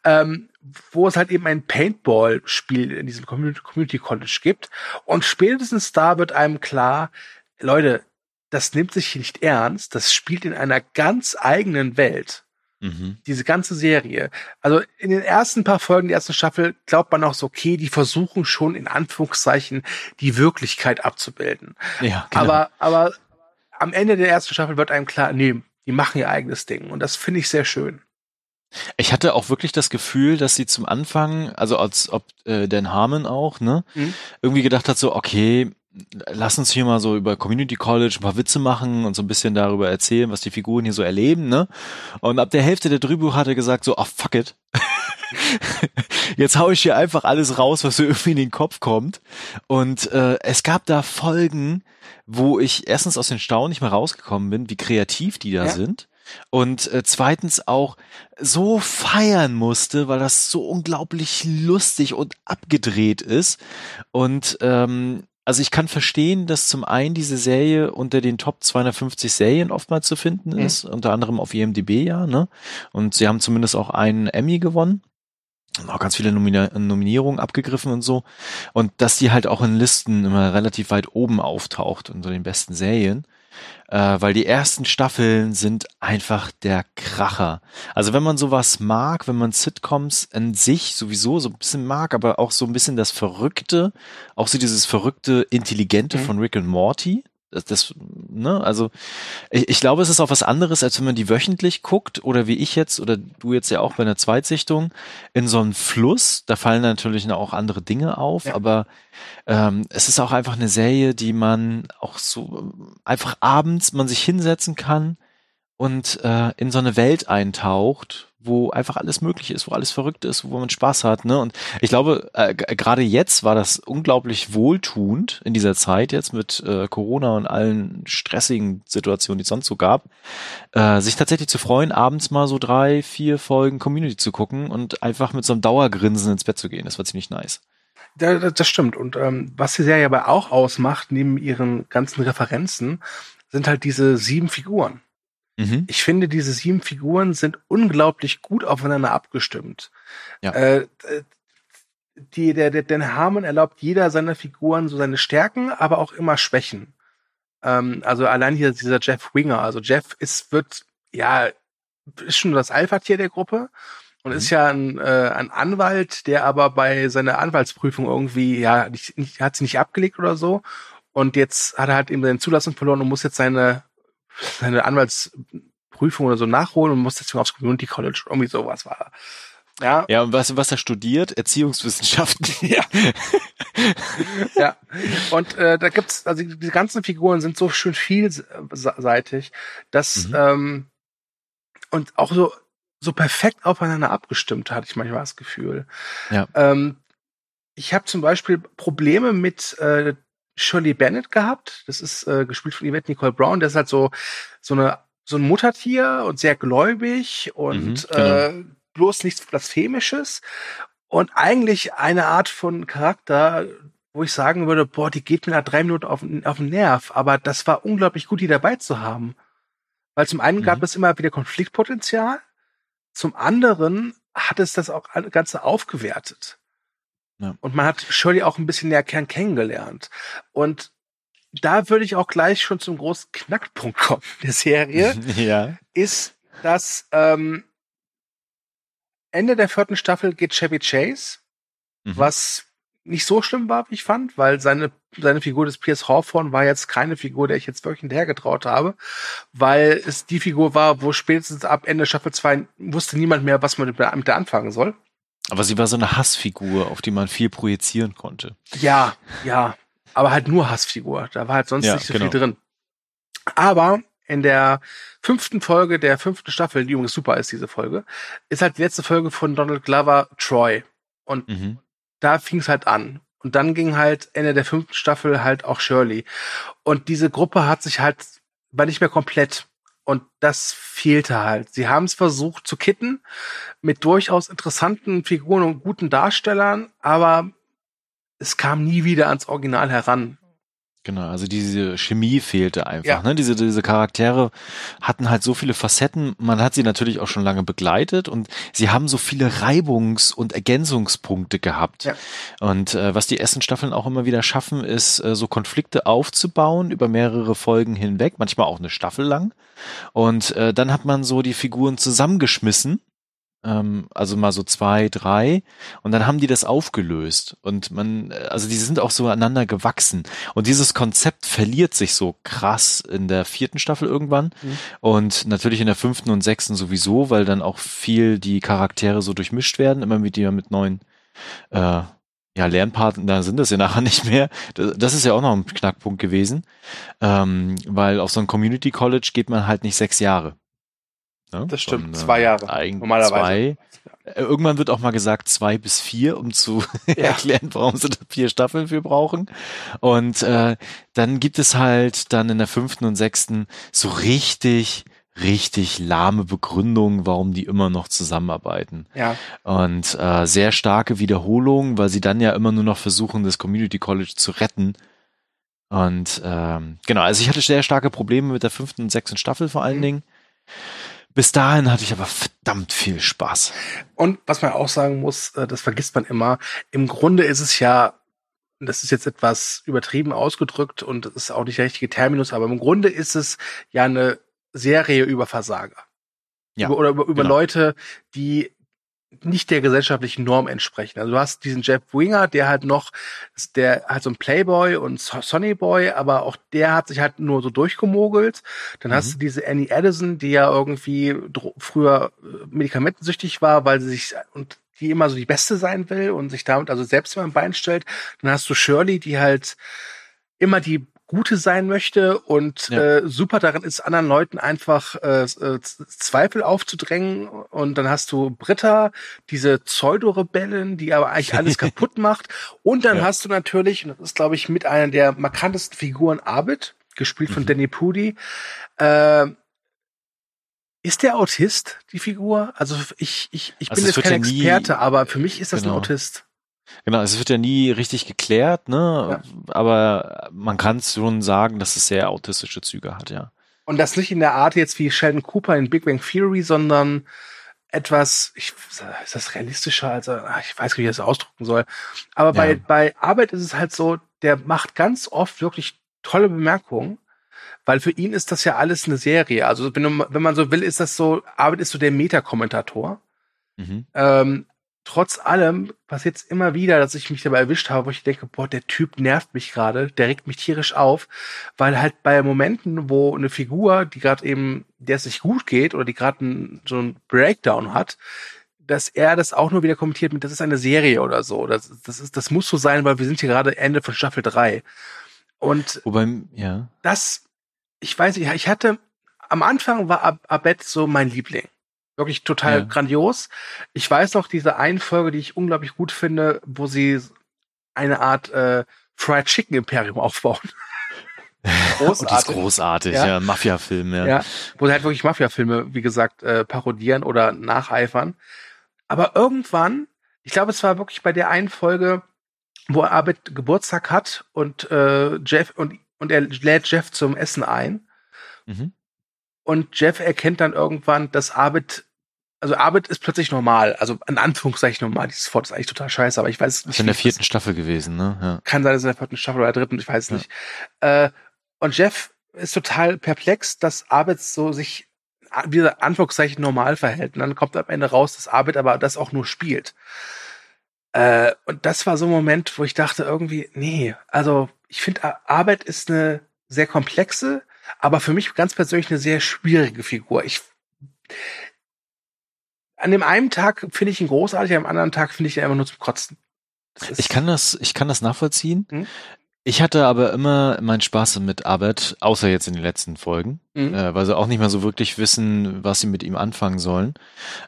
Ähm, wo es halt eben ein Paintball-Spiel in diesem Community College gibt. Und spätestens da wird einem klar, Leute, das nimmt sich nicht ernst, das spielt in einer ganz eigenen Welt. Mhm. Diese ganze Serie. Also in den ersten paar Folgen der ersten Staffel glaubt man auch so, okay, die versuchen schon in Anführungszeichen die Wirklichkeit abzubilden. Ja, genau. Aber, aber am Ende der ersten Staffel wird einem klar, nee, die machen ihr eigenes Ding. Und das finde ich sehr schön. Ich hatte auch wirklich das Gefühl, dass sie zum Anfang, also als ob äh, Dan Harmon auch, ne, mhm. irgendwie gedacht hat, so, okay, lass uns hier mal so über Community College ein paar Witze machen und so ein bisschen darüber erzählen, was die Figuren hier so erleben, ne? Und ab der Hälfte der Drehbuch hat er gesagt so, ach fuck it. Jetzt hau ich hier einfach alles raus, was so irgendwie in den Kopf kommt. Und äh, es gab da Folgen, wo ich erstens aus den Staunen nicht mehr rausgekommen bin, wie kreativ die da ja. sind. Und äh, zweitens auch so feiern musste, weil das so unglaublich lustig und abgedreht ist. Und ähm, also ich kann verstehen, dass zum einen diese Serie unter den Top 250 Serien oftmals zu finden mhm. ist, mhm. unter anderem auf IMDb ja, ne? Und sie haben zumindest auch einen Emmy gewonnen. Und auch ganz viele Nomina Nominierungen abgegriffen und so. Und dass die halt auch in Listen immer relativ weit oben auftaucht unter den besten Serien äh, weil die ersten Staffeln sind einfach der Kracher. Also wenn man sowas mag, wenn man Sitcoms in sich sowieso so ein bisschen mag, aber auch so ein bisschen das Verrückte, auch so dieses verrückte, intelligente mhm. von Rick und Morty, das, das ne, also ich, ich glaube, es ist auch was anderes, als wenn man die wöchentlich guckt oder wie ich jetzt oder du jetzt ja auch bei einer Zweitsichtung in so einen Fluss. Da fallen natürlich auch andere Dinge auf, ja. aber ähm, es ist auch einfach eine Serie, die man auch so einfach abends man sich hinsetzen kann und äh, in so eine Welt eintaucht, wo einfach alles möglich ist, wo alles verrückt ist, wo man Spaß hat. Ne? Und ich glaube, äh, gerade jetzt war das unglaublich wohltuend in dieser Zeit jetzt mit äh, Corona und allen stressigen Situationen, die es sonst so gab, äh, sich tatsächlich zu freuen, abends mal so drei, vier Folgen Community zu gucken und einfach mit so einem Dauergrinsen ins Bett zu gehen. Das war ziemlich nice. Das stimmt. Und ähm, was die Serie aber auch ausmacht, neben ihren ganzen Referenzen, sind halt diese sieben Figuren. Mhm. Ich finde, diese sieben Figuren sind unglaublich gut aufeinander abgestimmt. Ja. Äh, die, der, der, der Harmon erlaubt jeder seiner Figuren so seine Stärken, aber auch immer Schwächen. Ähm, also allein hier dieser Jeff Winger. Also Jeff ist, wird, ja, ist schon das Alpha-Tier der Gruppe und mhm. ist ja ein, äh, ein Anwalt, der aber bei seiner Anwaltsprüfung irgendwie, ja, nicht, nicht, hat sie nicht abgelegt oder so. Und jetzt hat er halt eben seine Zulassung verloren und muss jetzt seine seine Anwaltsprüfung oder so nachholen und muss deswegen aufs Community College. Irgendwie sowas war. Ja. Ja, und was, was er studiert? Erziehungswissenschaften. Ja. ja. Und äh, da gibt's, also die, ganzen Figuren sind so schön vielseitig, dass mhm. ähm, und auch so so perfekt aufeinander abgestimmt, hatte ich manchmal das Gefühl. Ja. Ähm, ich habe zum Beispiel Probleme mit äh, Shirley Bennett gehabt. Das ist äh, gespielt von Yvette Nicole Brown. Der ist halt so so eine so ein Muttertier und sehr gläubig und mhm, genau. äh, bloß nichts Blasphemisches und eigentlich eine Art von Charakter, wo ich sagen würde, boah, die geht mir nach drei Minuten auf, auf den Nerv. Aber das war unglaublich gut, die dabei zu haben. Weil zum einen mhm. gab es immer wieder Konfliktpotenzial, zum anderen hat es das auch Ganze aufgewertet. Ja. Und man hat Shirley auch ein bisschen näher kennengelernt. Und da würde ich auch gleich schon zum großen Knackpunkt kommen der Serie. ja. Ist, dass ähm, Ende der vierten Staffel geht Chevy Chase, mhm. was nicht so schlimm war, wie ich fand, weil seine, seine Figur des Piers Hawthorne war jetzt keine Figur, der ich jetzt wirklich hinterhergetraut habe, weil es die Figur war, wo spätestens ab Ende Staffel 2 wusste niemand mehr, was man mit der anfangen soll. Aber sie war so eine Hassfigur, auf die man viel projizieren konnte. Ja, ja. Aber halt nur Hassfigur. Da war halt sonst ja, nicht so genau. viel drin. Aber in der fünften Folge der fünften Staffel, die übrigens super ist, diese Folge, ist halt die letzte Folge von Donald Glover, Troy. Und mhm. da fing es halt an. Und dann ging halt Ende der fünften Staffel halt auch Shirley. Und diese Gruppe hat sich halt, war nicht mehr komplett. Und das fehlte halt. Sie haben es versucht zu kitten mit durchaus interessanten Figuren und guten Darstellern, aber es kam nie wieder ans Original heran. Genau, also diese Chemie fehlte einfach. Ja. Ne? Diese, diese Charaktere hatten halt so viele Facetten. Man hat sie natürlich auch schon lange begleitet und sie haben so viele Reibungs- und Ergänzungspunkte gehabt. Ja. Und äh, was die Essen-Staffeln auch immer wieder schaffen, ist äh, so Konflikte aufzubauen über mehrere Folgen hinweg, manchmal auch eine Staffel lang. Und äh, dann hat man so die Figuren zusammengeschmissen also mal so zwei, drei und dann haben die das aufgelöst und man, also die sind auch so aneinander gewachsen und dieses Konzept verliert sich so krass in der vierten Staffel irgendwann mhm. und natürlich in der fünften und sechsten sowieso, weil dann auch viel die Charaktere so durchmischt werden, immer wieder mit neuen äh, ja, Lernpartner sind das ja nachher nicht mehr. Das ist ja auch noch ein Knackpunkt gewesen, ähm, weil auf so ein Community College geht man halt nicht sechs Jahre. Ne? Das stimmt, Von, zwei Jahre. Normalerweise. Zwei. Äh, irgendwann wird auch mal gesagt zwei bis vier, um zu ja. erklären, warum sie da vier Staffeln für brauchen. Und äh, dann gibt es halt dann in der fünften und sechsten so richtig richtig lahme Begründungen, warum die immer noch zusammenarbeiten. Ja. Und äh, sehr starke Wiederholungen, weil sie dann ja immer nur noch versuchen, das Community College zu retten. Und ähm, genau, also ich hatte sehr starke Probleme mit der fünften und sechsten Staffel vor allen mhm. Dingen. Bis dahin hatte ich aber verdammt viel Spaß. Und was man auch sagen muss, äh, das vergisst man immer, im Grunde ist es ja, das ist jetzt etwas übertrieben ausgedrückt und das ist auch nicht der richtige Terminus, aber im Grunde ist es ja eine Serie über Versager. Ja, über, oder über, über genau. Leute, die nicht der gesellschaftlichen Norm entsprechen. Also du hast diesen Jeff Winger, der halt noch, der halt so ein Playboy und Sonny Boy, aber auch der hat sich halt nur so durchgemogelt. Dann mhm. hast du diese Annie Addison, die ja irgendwie früher äh, medikamentensüchtig war, weil sie sich und die immer so die Beste sein will und sich damit also selbst immer ein Bein stellt. Dann hast du Shirley, die halt immer die Gute sein möchte und Ja. äh, super darin ist, anderen Leuten einfach äh, äh, Zweifel aufzudrängen. Und dann hast du Britta, diese Pseudo-Rebellin, die aber eigentlich alles kaputt macht. Und dann Ja. hast du natürlich, und das ist, glaube ich, mit einer der markantesten Figuren Abed, gespielt von Mhm. Danny Pudi. Äh, ist der Autist, die Figur? Also ich, ich, ich Also bin jetzt kein Experte, aber für mich ist das Genau. ein Autist. Genau, es wird ja nie richtig geklärt, ne? Aber man kann schon sagen, dass es sehr autistische Züge hat, ja. Und das nicht in der Art jetzt wie Sheldon Cooper in Big Bang Theory, sondern etwas, ich, ist das realistischer? Also, ich weiß nicht, wie ich das ausdrücken soll. Aber bei, Ja. bei Arbeit ist es halt so, der macht ganz oft wirklich tolle Bemerkungen, weil für ihn ist das ja alles eine Serie. Also, wenn, du, wenn man so will, ist das so, Arbeit ist so der Metakommentator. Mhm. Ähm, trotz allem passiert es immer wieder, dass ich mich dabei erwischt habe, wo ich denke, boah, der Typ nervt mich gerade, der regt mich tierisch auf, weil halt bei Momenten, wo eine Figur, die gerade eben, der es nicht gut geht oder die gerade so einen Breakdown hat, dass er das auch nur wieder kommentiert mit, das ist eine Serie oder so. Das, das, ist, das muss so sein, weil wir sind hier gerade Ende von Staffel 3. Und Wobei, ja. das, ich weiß nicht, ich hatte, am Anfang war Ab Abed so mein Liebling. Wirklich total Ja. grandios. Ich weiß noch diese eine Folge, die ich unglaublich gut finde, wo sie eine Art äh, Fried Chicken Imperium aufbauen. Und die ist großartig, Ja. ja. Mafia-Film, ja. Ja, wo sie halt wirklich Mafia-Filme, wie gesagt, äh, parodieren oder nacheifern. Aber irgendwann, ich glaube, es war wirklich bei der einen Folge, wo Abed Geburtstag hat und äh, Jeff und, und er lädt Jeff zum Essen ein. Mhm. Und Jeff erkennt dann irgendwann, dass Abed, also Abed ist plötzlich normal, also in Anführungszeichen normal. Dieses Wort ist eigentlich total scheiße, aber ich weiß Ist nicht. in der vierten Staffel gewesen, ne? Ja. Kann sein, dass es in der vierten Staffel oder der dritten, ich weiß Ja. nicht. Äh, und Jeff ist total perplex, dass Abed so sich wie gesagt, Anführungszeichen normal verhält. Und dann kommt am Ende raus, dass Abed aber das auch nur spielt. Äh, und das war so ein Moment, wo ich dachte irgendwie, nee, also ich finde, Arbeit ist eine sehr komplexe, aber für mich ganz persönlich eine sehr schwierige Figur. Ich an dem einen Tag finde ich ihn großartig, am anderen Tag finde ich ihn einfach nur zum Kotzen. Ich kann das, ich kann das nachvollziehen. Mhm. Ich hatte aber immer meinen Spaß mit Arbeit, außer jetzt in den letzten Folgen, Mhm. äh, weil sie auch nicht mehr so wirklich wissen, was sie mit ihm anfangen sollen.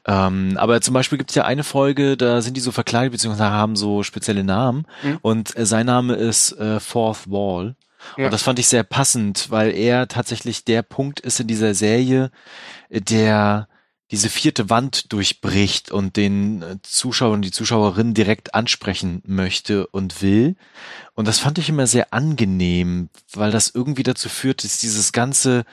Ähm, aber zum Beispiel gibt es ja eine Folge, da sind die so verkleidet, beziehungsweise haben so spezielle Namen. Mhm. Und äh, sein Name ist äh, Fourth Wall. Ja. Und das fand ich sehr passend, weil er tatsächlich der Punkt ist in dieser Serie, der diese vierte Wand durchbricht und den äh, Zuschauer und die Zuschauerin direkt ansprechen möchte und will. Und das fand ich immer sehr angenehm, weil das irgendwie dazu führt, dass dieses ganze,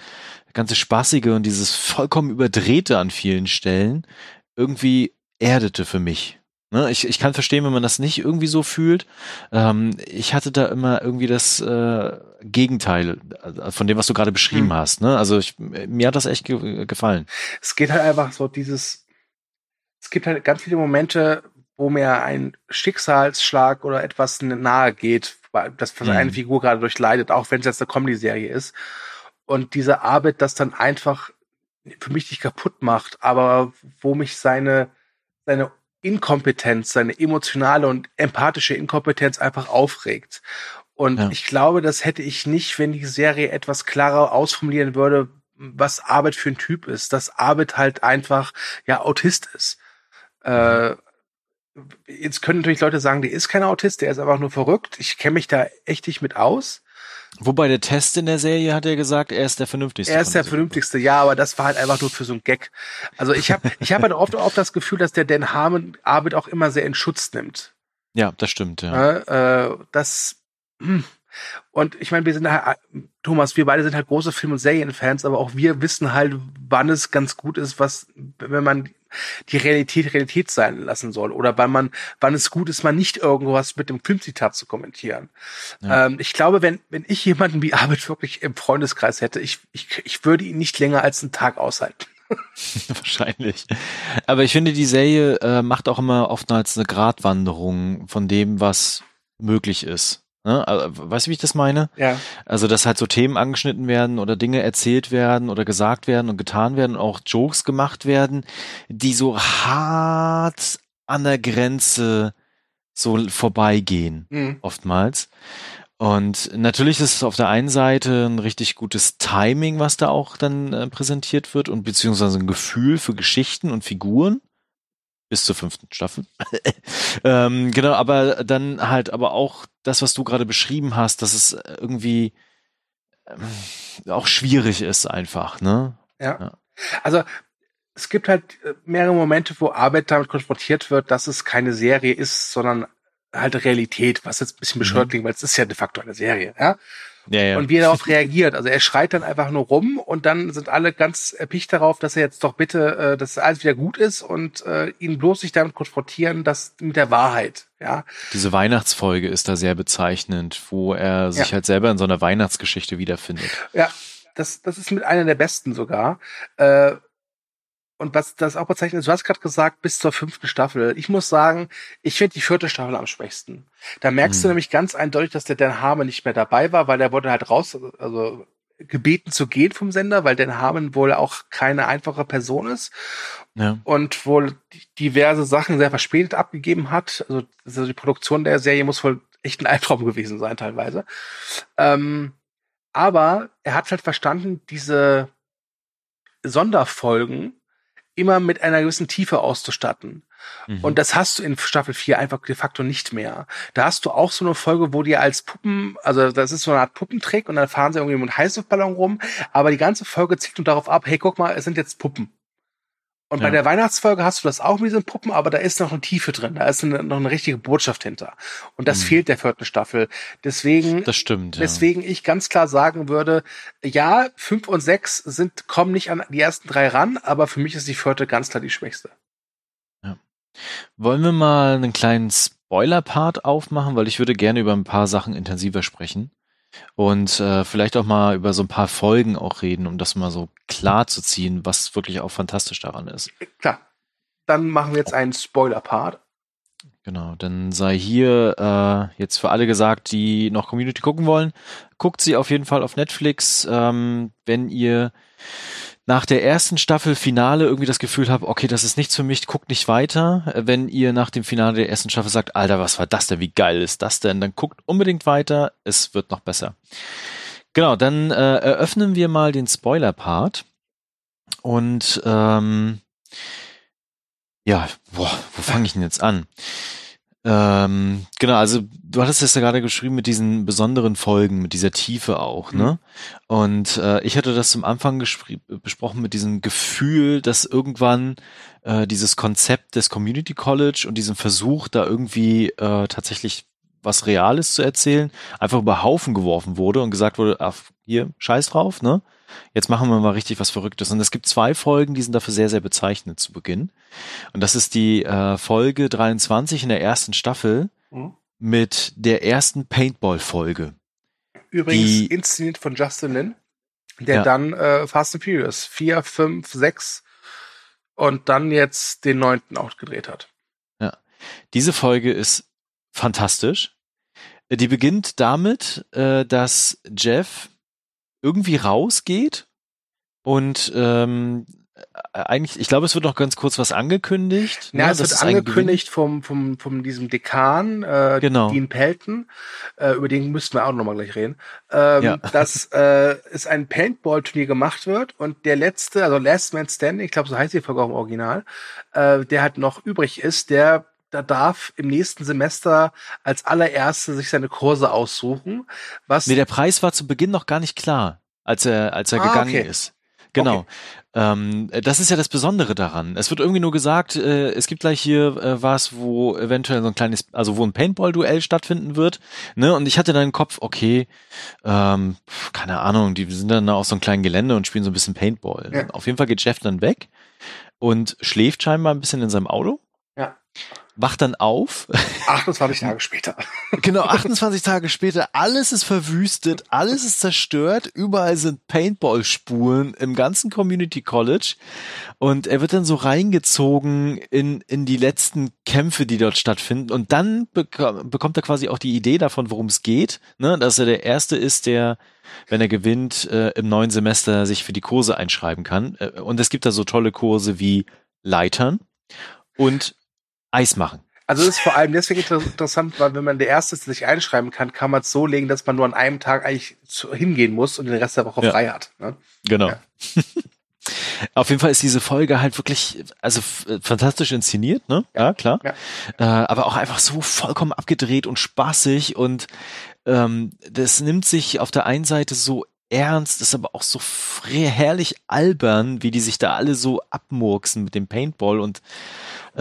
ganze Spaßige und dieses vollkommen überdrehte an vielen Stellen irgendwie erdete für mich. Ne, ich, ich kann verstehen, wenn man das nicht irgendwie so fühlt. Ähm, ich hatte da immer irgendwie das äh, Gegenteil äh, von dem, was du gerade beschrieben Hm. hast. Ne? Also ich, mir hat das echt ge gefallen. es geht halt einfach so dieses, es gibt halt ganz viele Momente, wo mir ein Schicksalsschlag oder etwas nahe geht, weil das Mhm. eine Figur gerade durchleidet, auch wenn es jetzt eine Comedy-Serie ist. Und diese Arbeit das dann einfach für mich nicht kaputt macht, aber wo mich seine, seine Inkompetenz, seine emotionale und empathische Inkompetenz einfach aufregt. Und Ja. ich glaube, das hätte ich nicht, wenn die Serie etwas klarer ausformulieren würde, was Arbeit für ein Typ ist, dass Arbeit halt einfach ja Autist ist. Äh, jetzt können natürlich Leute sagen, der ist kein Autist, der ist einfach nur verrückt. Ich kenne mich da echt nicht mit aus. Wobei der Test in der Serie hat er gesagt, er ist der vernünftigste. Er ist der vernünftigste, ja, aber das war halt einfach nur für so einen Gag. Also ich habe ich hab halt oft, oft das Gefühl, dass der Dan Harmon Arbeit auch immer sehr in Schutz nimmt. Ja, das stimmt, ja. Äh, äh, das hm. Und ich meine, wir sind halt, Thomas, wir beide sind halt große Film- und Serienfans, aber auch wir wissen halt, wann es ganz gut ist, was, wenn man die Realität Realität sein lassen soll oder wann man, wann es gut ist, mal nicht irgendwas mit dem Filmzitat zu kommentieren. Ja. Ähm, ich glaube, wenn, wenn ich jemanden wie Arbeit wirklich im Freundeskreis hätte, ich, ich, ich würde ihn nicht länger als einen Tag aushalten. Wahrscheinlich. Aber ich finde, die Serie äh, macht auch immer oftmals eine Gratwanderung von dem, was möglich ist. Ne? Also, weißt du, wie ich das meine? Ja. Also, dass halt so Themen angeschnitten werden oder Dinge erzählt werden oder gesagt werden und getan werden und auch Jokes gemacht werden, die so hart an der Grenze so vorbeigehen Mhm. oftmals. Und natürlich ist es auf der einen Seite ein richtig gutes Timing, was da auch dann äh, präsentiert wird und beziehungsweise ein Gefühl für Geschichten und Figuren bis zur fünften Staffel. ähm, genau, aber dann halt aber auch das, was du gerade beschrieben hast, dass es irgendwie ähm, auch schwierig ist einfach, ne? Ja. ja. Also es gibt halt äh, mehrere Momente, wo Arbeit damit konfrontiert wird, dass es keine Serie ist, sondern halt Realität, was jetzt ein bisschen bescheuert mhm. klingt, weil es ist ja de facto eine Serie, ja. Ja, ja. Und wie er darauf reagiert. Also er schreit dann einfach nur rum und dann sind alle ganz erpicht darauf, dass er jetzt doch bitte, äh, dass alles wieder gut ist und äh, ihn bloß sich damit konfrontieren, dass mit der Wahrheit, ja. Diese Weihnachtsfolge ist da sehr bezeichnend, wo er sich ja. halt selber in so einer Weihnachtsgeschichte wiederfindet. Ja, das, das ist mit einer der besten sogar. Äh, und was das auch bezeichnet, du hast gerade gesagt, bis zur fünften Staffel. Ich muss sagen, ich finde die vierte Staffel am schwächsten. Da merkst mhm. du nämlich ganz eindeutig, dass der Dan Harmon nicht mehr dabei war, weil der wurde halt raus, also gebeten zu gehen vom Sender, weil Dan Harmon wohl auch keine einfache Person ist ja. und wohl diverse Sachen sehr verspätet abgegeben hat. Also, also die Produktion der Serie muss wohl echt ein Albtraum gewesen sein teilweise. Ähm, aber er hat halt verstanden, diese Sonderfolgen immer mit einer gewissen Tiefe auszustatten. Mhm. Und das hast du in Staffel 4 einfach de facto nicht mehr. Da hast du auch so eine Folge, wo die als Puppen, also das ist so eine Art Puppentrick und dann fahren sie irgendwie mit einem Heißluftballon rum, aber die ganze Folge zielt nur darauf ab, hey, guck mal, es sind jetzt Puppen. Und ja. bei der Weihnachtsfolge hast du das auch mit diesen Puppen, aber da ist noch eine Tiefe drin, da ist eine, noch eine richtige Botschaft hinter. Und das mhm. fehlt der vierten Staffel. Deswegen, das stimmt, ja. deswegen ich ganz klar sagen würde, ja, fünf und sechs sind, kommen nicht an die ersten drei ran, aber für mich ist die vierte ganz klar die schwächste. Ja. Wollen wir mal einen kleinen Spoiler-Part aufmachen, weil ich würde gerne über ein paar Sachen intensiver sprechen und äh, vielleicht auch mal über so ein paar Folgen auch reden, um das mal so klar zu ziehen, was wirklich auch fantastisch daran ist. Klar. Dann machen wir jetzt einen Spoiler-Part. Genau, dann sei hier äh, jetzt für alle gesagt, die noch Community gucken wollen, guckt sie auf jeden Fall auf Netflix. Ähm, wenn ihr nach der ersten Staffel Finale irgendwie das Gefühl habt, okay, das ist nichts für mich, guckt nicht weiter. Wenn ihr nach dem Finale der ersten Staffel sagt, Alter, was war das denn? Wie geil ist das denn? Dann guckt unbedingt weiter. Es wird noch besser. Genau, dann äh, eröffnen wir mal den Spoiler-Part. Und ähm, ja, boah, wo fange ich denn jetzt an? Ähm, genau, also du hattest es ja gerade geschrieben mit diesen besonderen Folgen, mit dieser Tiefe auch, ne? Mhm. Und äh, ich hatte das zum Anfang besprochen mit diesem Gefühl, dass irgendwann äh, dieses Konzept des Community College und diesem Versuch, da irgendwie äh, tatsächlich was Reales zu erzählen, einfach über Haufen geworfen wurde und gesagt wurde, ach, hier, scheiß drauf, ne? Jetzt machen wir mal richtig was Verrücktes. Und es gibt zwei Folgen, die sind dafür sehr, sehr bezeichnend zu Beginn. Und das ist die äh, Folge 23 in der ersten Staffel mhm. mit der ersten Paintball-Folge. Übrigens die, inszeniert von Justin Lin, der ja. dann äh, Fast and Furious 4, 5, 6 und dann jetzt den neunten auch gedreht hat. Ja. Diese Folge ist fantastisch. Die beginnt damit, äh, dass Jeff irgendwie rausgeht und ähm, eigentlich, ich glaube, es wird noch ganz kurz was angekündigt. Ja, ne? es wird angekündigt vom, vom, vom diesem Dekan, äh, genau. Dean Pelton, äh, über den müssten wir auch nochmal gleich reden, ähm, ja. dass äh, es ein Paintball-Turnier gemacht wird und der letzte, also Last Man Standing, ich glaube, so heißt die Folge auch im Original, äh, der halt noch übrig ist, der da darf im nächsten Semester als allererste sich seine Kurse aussuchen. Was nee, der Preis war zu Beginn noch gar nicht klar, als er, als er ah, gegangen okay. ist. Genau. Okay. Ähm, das ist ja das Besondere daran. Es wird irgendwie nur gesagt, äh, es gibt gleich hier äh, was, wo eventuell so ein kleines, also wo ein Paintball-Duell stattfinden wird. Ne? Und ich hatte dann im Kopf, okay, ähm, keine Ahnung, die sind dann auf so einem kleinen Gelände und spielen so ein bisschen Paintball. Ja. Auf jeden Fall geht Jeff dann weg und schläft scheinbar ein bisschen in seinem Auto. Ja wacht dann auf. 28 Tage später. genau, 28 Tage später. Alles ist verwüstet, alles ist zerstört. Überall sind Paintball-Spuren im ganzen Community College. Und er wird dann so reingezogen in, in die letzten Kämpfe, die dort stattfinden. Und dann bekommt er quasi auch die Idee davon, worum es geht. Ne? Dass er der Erste ist, der wenn er gewinnt, äh, im neuen Semester sich für die Kurse einschreiben kann. Äh, und es gibt da so tolle Kurse wie Leitern und Eis machen. Also es ist vor allem deswegen interessant, weil wenn man der Erste sich einschreiben kann, kann man es so legen, dass man nur an einem Tag eigentlich zu, hingehen muss und den Rest der Woche ja. frei hat. Ne? Genau. Ja. Auf jeden Fall ist diese Folge halt wirklich, also fantastisch inszeniert, ne? Ja, ja klar. Ja. Äh, aber auch einfach so vollkommen abgedreht und spaßig und ähm, das nimmt sich auf der einen Seite so ernst, ist aber auch so herrlich albern, wie die sich da alle so abmurksen mit dem Paintball und, äh,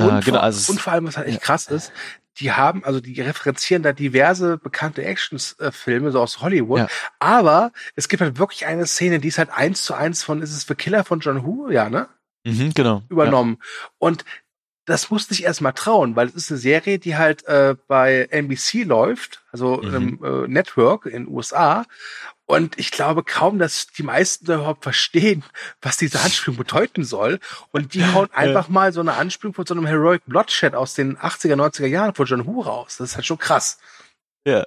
und genau, also und vor allem, was halt echt krass ist, die haben, also die referenzieren da diverse bekannte Actions-Filme, so aus Hollywood. Ja. Aber es gibt halt wirklich eine Szene, die ist halt eins zu eins von, ist es The Killer von John Who? Ja, ne? Mhm, genau. Übernommen. Ja. Und das musste ich erst mal trauen, weil es ist eine Serie, die halt äh, bei NBC läuft, also mhm. einem äh, Network in den USA. Und ich glaube kaum, dass die meisten überhaupt verstehen, was diese Anspielung bedeuten soll. Und die hauen einfach mal so eine Anspielung von so einem Heroic Bloodshed aus den 80er, 90er Jahren von John Who raus. Das ist halt schon krass. Ja.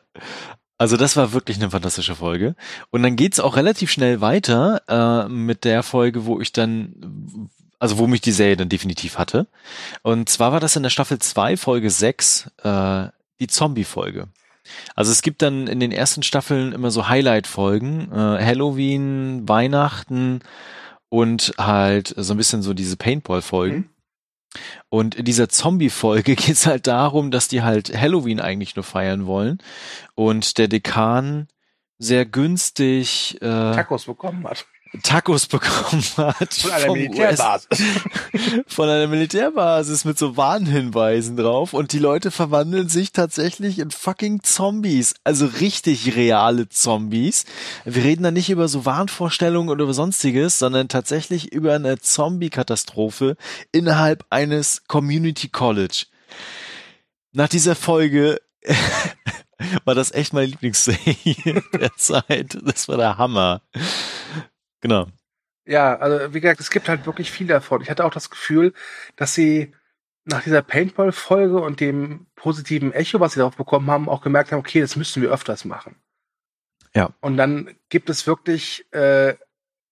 Also das war wirklich eine fantastische Folge. Und dann geht's auch relativ schnell weiter äh, mit der Folge, wo ich dann, also wo mich die Serie dann definitiv hatte. Und zwar war das in der Staffel 2, Folge 6, äh, die Zombie-Folge. Also es gibt dann in den ersten Staffeln immer so Highlight-Folgen, äh, Halloween, Weihnachten und halt so ein bisschen so diese Paintball-Folgen. Mhm. Und in dieser Zombie-Folge geht es halt darum, dass die halt Halloween eigentlich nur feiern wollen und der Dekan sehr günstig äh, Tacos bekommen hat. Tacos bekommen hat. Von einer Militärbasis. von einer Militärbasis mit so Warnhinweisen drauf und die Leute verwandeln sich tatsächlich in fucking Zombies. Also richtig reale Zombies. Wir reden da nicht über so Warnvorstellungen oder über sonstiges, sondern tatsächlich über eine Zombie-Katastrophe innerhalb eines Community College. Nach dieser Folge war das echt meine Lieblingsserie der Zeit. Das war der Hammer. Genau. Ja, also wie gesagt, es gibt halt wirklich viel davon. Ich hatte auch das Gefühl, dass sie nach dieser Paintball-Folge und dem positiven Echo, was sie darauf bekommen haben, auch gemerkt haben, okay, das müssen wir öfters machen. Ja. Und dann gibt es wirklich, äh,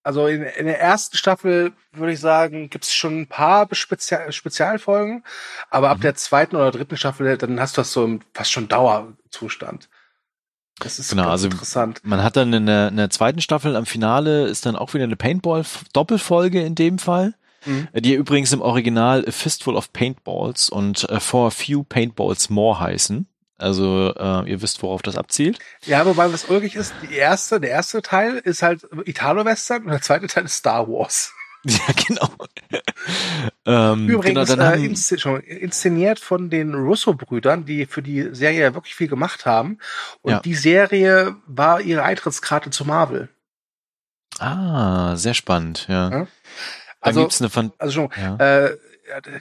also in, in der ersten Staffel würde ich sagen, gibt es schon ein paar Spezial Spezialfolgen, aber ab mhm. der zweiten oder dritten Staffel, dann hast du das so im fast schon Dauerzustand. Das ist genau, also interessant. Man hat dann in der, in der zweiten Staffel am Finale ist dann auch wieder eine Paintball-Doppelfolge in dem Fall. Mhm. Die übrigens im Original A Fistful of Paintballs und uh, For a Few Paintballs More heißen. Also uh, ihr wisst, worauf das abzielt. Ja, wobei was ulkig ist, die erste, der erste Teil ist halt Italo-Western und der zweite Teil ist Star Wars. Ja, genau. ähm, Übrigens genau, äh, inszen inszeniert von den Russo-Brüdern, die für die Serie ja wirklich viel gemacht haben. Und ja. die Serie war ihre Eintrittskarte zu Marvel. Ah, sehr spannend, ja. ja? Also, gibt's eine Fan also schon, ja. äh,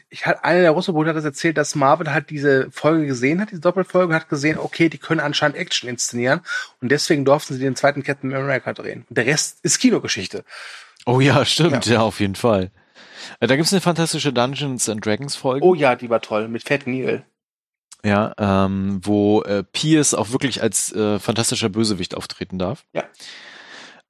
ich hatte einer der Russo-Brüder hat das erzählt, dass Marvel halt diese Folge gesehen hat, diese Doppelfolge, hat gesehen, okay, die können anscheinend Action inszenieren und deswegen durften sie den zweiten Captain America drehen. Der Rest ist Kinogeschichte. Oh ja, stimmt, ja, ja auf jeden Fall. Äh, da gibt's eine fantastische Dungeons and Dragons Folge. Oh ja, die war toll, mit Fat Neil. Ja, ähm, wo äh, Pierce auch wirklich als äh, fantastischer Bösewicht auftreten darf. Ja.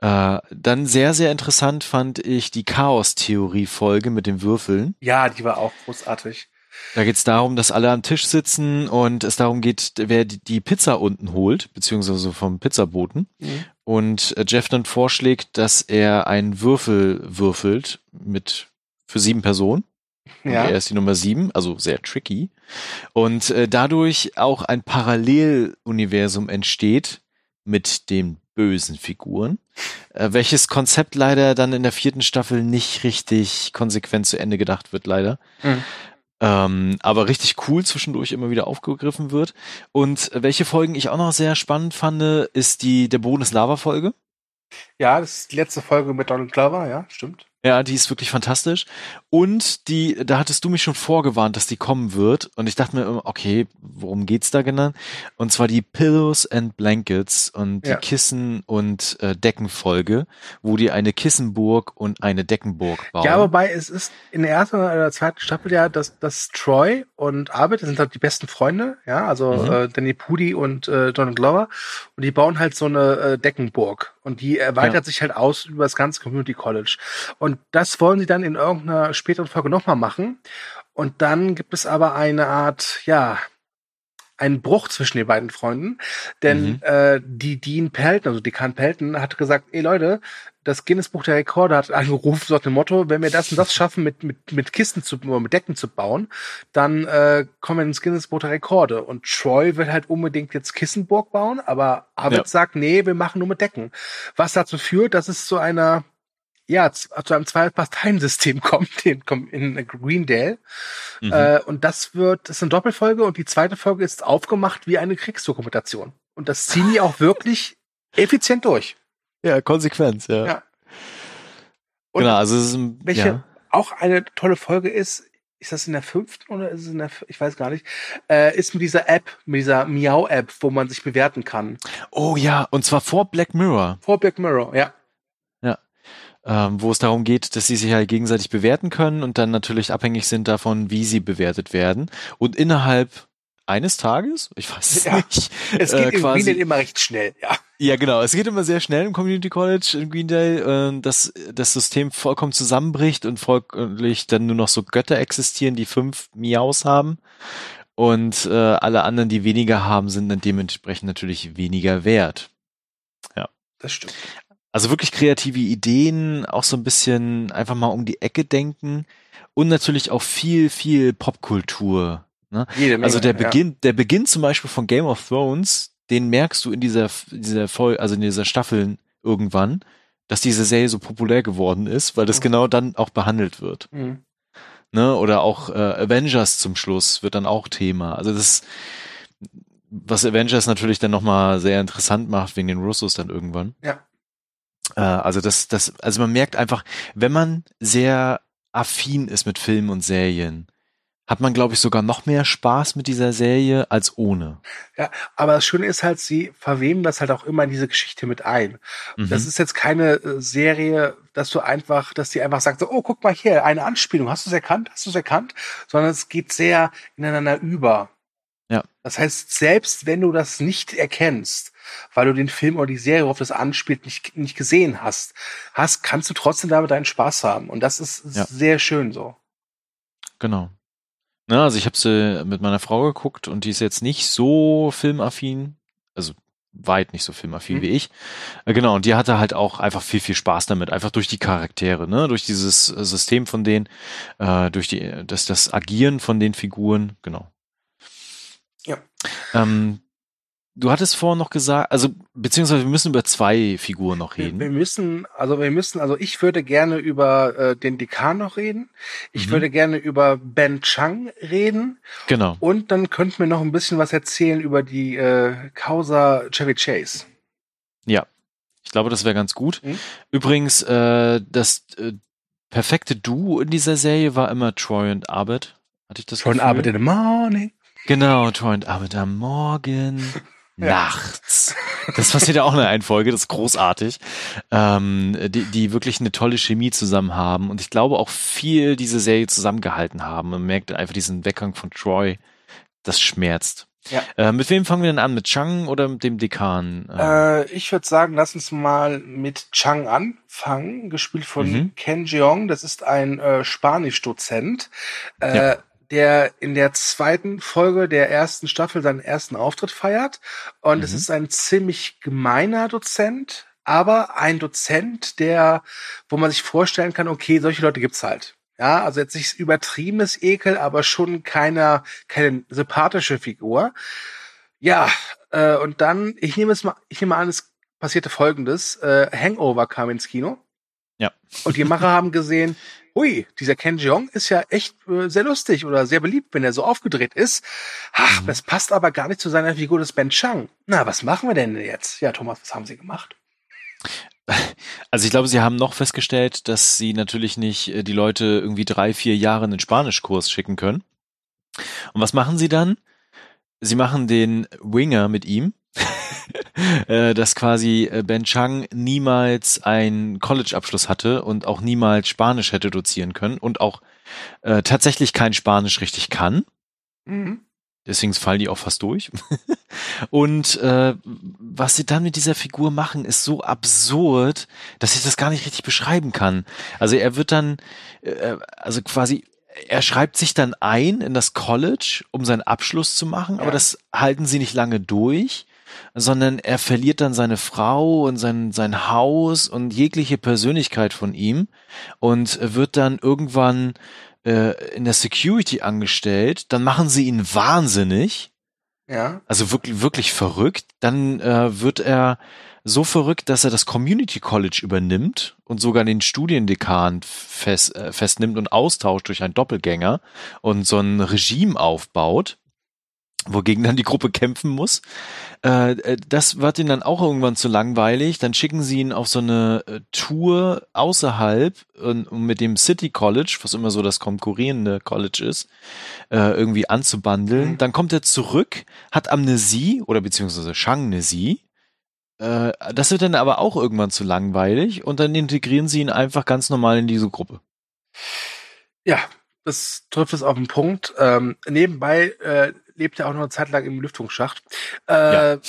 Äh, dann sehr, sehr interessant fand ich die Chaos-Theorie-Folge mit den Würfeln. Ja, die war auch großartig. Da geht es darum, dass alle am Tisch sitzen und es darum geht, wer die Pizza unten holt, beziehungsweise vom Pizzaboten. Mhm. Und äh, Jeff dann vorschlägt, dass er einen Würfel würfelt mit für sieben Personen. Ja. er ist die Nummer sieben, also sehr tricky. Und äh, dadurch auch ein Paralleluniversum entsteht mit den bösen Figuren, äh, welches Konzept leider dann in der vierten Staffel nicht richtig konsequent zu Ende gedacht wird, leider. Mhm ähm, aber richtig cool zwischendurch immer wieder aufgegriffen wird. Und welche Folgen ich auch noch sehr spannend fand, ist die der Boden ist Lava Folge. Ja, das ist die letzte Folge mit Donald Glover, ja, stimmt. Ja, die ist wirklich fantastisch. Und die, da hattest du mich schon vorgewarnt, dass die kommen wird. Und ich dachte mir immer, okay, worum geht's da genau? Und zwar die Pillows and Blankets und die ja. Kissen- und äh, Deckenfolge, wo die eine Kissenburg und eine Deckenburg bauen. Ja, wobei es ist in der ersten oder zweiten Staffel ja, dass, dass Troy und Arbeit sind halt die besten Freunde, ja, also mhm. äh, Danny Pudi und äh, Donald Glover. Und die bauen halt so eine äh, Deckenburg. Und die erweitert ja. sich halt aus über das ganze Community College. Und das wollen sie dann in irgendeiner späteren Folge nochmal machen. Und dann gibt es aber eine Art, ja, einen Bruch zwischen den beiden Freunden, denn mhm. äh, die Dean Pelton, also Dekan Pelton, hat gesagt, ey Leute, das Guinness Buch der Rekorde hat angerufen, so nach dem Motto, wenn wir das und das schaffen, mit, mit, mit Kisten zu, mit Decken zu bauen, dann äh, kommen wir ins Guinness Buch der Rekorde. Und Troy will halt unbedingt jetzt Kissenburg bauen, aber Abed ja. sagt, nee, wir machen nur mit Decken. Was dazu führt, dass es zu einer ja, zu einem Zwei-Parteien-System kommt, in, in Greendale. Mhm. Äh, und das wird, das ist eine Doppelfolge und die zweite Folge ist aufgemacht wie eine Kriegsdokumentation. Und das ziehen die auch wirklich effizient durch. Ja, Konsequenz, ja. ja. Genau, also es ist ein, welche ja. auch eine tolle Folge ist, ist das in der fünften oder ist es in der, ich weiß gar nicht, äh, ist mit dieser App, mit dieser Miau-App, wo man sich bewerten kann. Oh ja, und zwar vor Black Mirror. Vor Black Mirror, ja ähm, wo es darum geht, dass sie sich halt gegenseitig bewerten können und dann natürlich abhängig sind davon, wie sie bewertet werden. Und innerhalb eines Tages, ich weiß es ja, nicht. Es geht äh, in Greendale immer recht schnell, ja. Ja, genau. Es geht immer sehr schnell im Community College in Greendale, äh, dass das System vollkommen zusammenbricht und folglich dann nur noch so Götter existieren, die fünf Miaus haben. Und äh, alle anderen, die weniger haben, sind dann dementsprechend natürlich weniger wert. Ja. Das stimmt. Also wirklich kreative Ideen, auch so ein bisschen einfach mal um die Ecke denken und natürlich auch viel, viel Popkultur. Ne? Menge, also der Beginn, ja. der Beginn zum Beispiel von Game of Thrones, den merkst du in dieser, dieser Folge, also in dieser Staffel irgendwann, dass diese Serie so populär geworden ist, weil das mhm. genau dann auch behandelt wird. Mhm. Ne? Oder auch äh, Avengers zum Schluss wird dann auch Thema. Also das, was Avengers natürlich dann nochmal sehr interessant macht wegen den Russos dann irgendwann. Ja. Äh, also das, das, also man merkt einfach, wenn man sehr affin ist mit Filmen und Serien, hat man, glaube ich, sogar noch mehr Spaß mit dieser Serie als ohne. Ja, aber das Schöne ist halt, sie verweben das halt auch immer in diese Geschichte mit ein. Mhm. Das ist jetzt keine äh, Serie, dass du einfach, dass die einfach sagt, so, oh, guck mal hier, eine Anspielung, hast du es erkannt, hast du es erkannt? Sondern es geht sehr ineinander über. Ja. Das heißt, selbst wenn du das nicht erkennst, weil du den Film oder die Serie, worauf das anspielt, nicht, nicht gesehen hast, hast, kannst du trotzdem damit deinen Spaß haben. Und das ist ja. sehr schön so. Genau. Ja, also ich habe sie mit meiner Frau geguckt und die ist jetzt nicht so filmaffin, also weit nicht so filmaffin mhm. wie ich. Äh, genau, und die hatte halt auch einfach viel, viel Spaß damit, einfach durch die Charaktere, ne, durch dieses System von denen, äh, durch die, das, das Agieren von den Figuren, genau. Ja. Ähm, Du hattest vorhin noch gesagt, also beziehungsweise wir müssen über zwei Figuren noch reden. Wir, müssen, also wir müssen, also ich würde gerne über äh, den Dekan noch reden. Ich mhm. würde gerne über Ben Chang reden. Genau. Und dann könnten wir noch ein bisschen was erzählen über die äh, Causa Chevy Chase. Ja, ich glaube, das wäre ganz gut. Mhm. Übrigens, äh, das äh, perfekte Duo in dieser Serie war immer Troy und Arbeit. Hatte ich das Troy und Arbeit in the morning. Genau, Troy und Arbeit am Morgen. nachts. Das passiert ja auch in einer Folge, das ist großartig. Ähm, die, die wirklich eine tolle Chemie zusammen haben und ich glaube auch viel diese Serie zusammengehalten haben. Man merkt einfach diesen Weggang von Troy, das schmerzt. Ja. Äh, mit wem fangen wir denn an? Mit Chang oder mit dem Dekan? Äh, ich würde sagen, lass uns mal mit Chang anfangen, gespielt von mhm. Ken Jeong. Das ist ein äh, Spanisch-Dozent. Äh, ja der in der zweiten Folge der ersten Staffel seinen ersten Auftritt feiert. Und mhm. es ist ein ziemlich gemeiner Dozent, aber ein Dozent, der, wo man sich vorstellen kann, okay, solche Leute gibt's halt. Ja, also jetzt nicht übertriebenes Ekel, aber schon keiner, keine sympathische Figur. Ja, äh, und dann, ich nehme es mal, ich nehme an, es passierte folgendes. Äh, Hangover kam ins Kino. Ja. Und die Macher haben gesehen, hui, dieser Ken Jeong ist ja echt äh, sehr lustig oder sehr beliebt, wenn er so aufgedreht ist. Ach, mhm. das passt aber gar nicht zu seiner Figur des Ben Chang. Na, was machen wir denn jetzt? Ja, Thomas, was haben Sie gemacht? Also ich glaube, sie haben noch festgestellt, dass sie natürlich nicht äh, die Leute irgendwie drei, vier Jahre in den Spanischkurs schicken können. Und was machen sie dann? Sie machen den Winger mit ihm äh, dass quasi äh, Ben Chang niemals einen College-Abschluss hatte und auch niemals Spanisch hätte dozieren können und auch äh, tatsächlich kein Spanisch richtig kann. Mhm. Deswegen fallen die auch fast durch. und äh, was sie dann mit dieser Figur machen, ist so absurd, dass ich das gar nicht richtig beschreiben kann. Also er wird dann, äh, also quasi er schreibt sich dann ein in das College, um seinen Abschluss zu machen, ja. aber das halten sie nicht lange durch, sondern er verliert dann seine Frau und sein, sein Haus und jegliche Persönlichkeit von ihm und wird dann irgendwann äh, in der Security angestellt. Dann machen sie ihn wahnsinnig. Ja. Also wirklich, wirklich verrückt. Dann äh, wird er so verrückt, dass er das Community College übernimmt und sogar den Studiendekan fest, äh, festnimmt und austauscht durch einen Doppelgänger und so ein Regime aufbaut, wogegen dann die Gruppe kämpfen muss. Äh, äh das wird ihnen dann auch irgendwann zu langweilig. Dann schicken sie ihn auf so eine äh, Tour außerhalb und, um mit dem City College, was immer so das konkurrierende College ist, irgendwie anzubandeln. Mhm. Dann kommt er zurück, hat Amnesie oder beziehungsweise Shangnesie das wird dann aber auch irgendwann zu langweilig und dann integrieren sie ihn einfach ganz normal in diese Gruppe. Ja, das trifft es auf den Punkt. Ähm, nebenbei äh, lebt er auch noch eine Zeit lang im Lüftungsschacht. Äh, ja.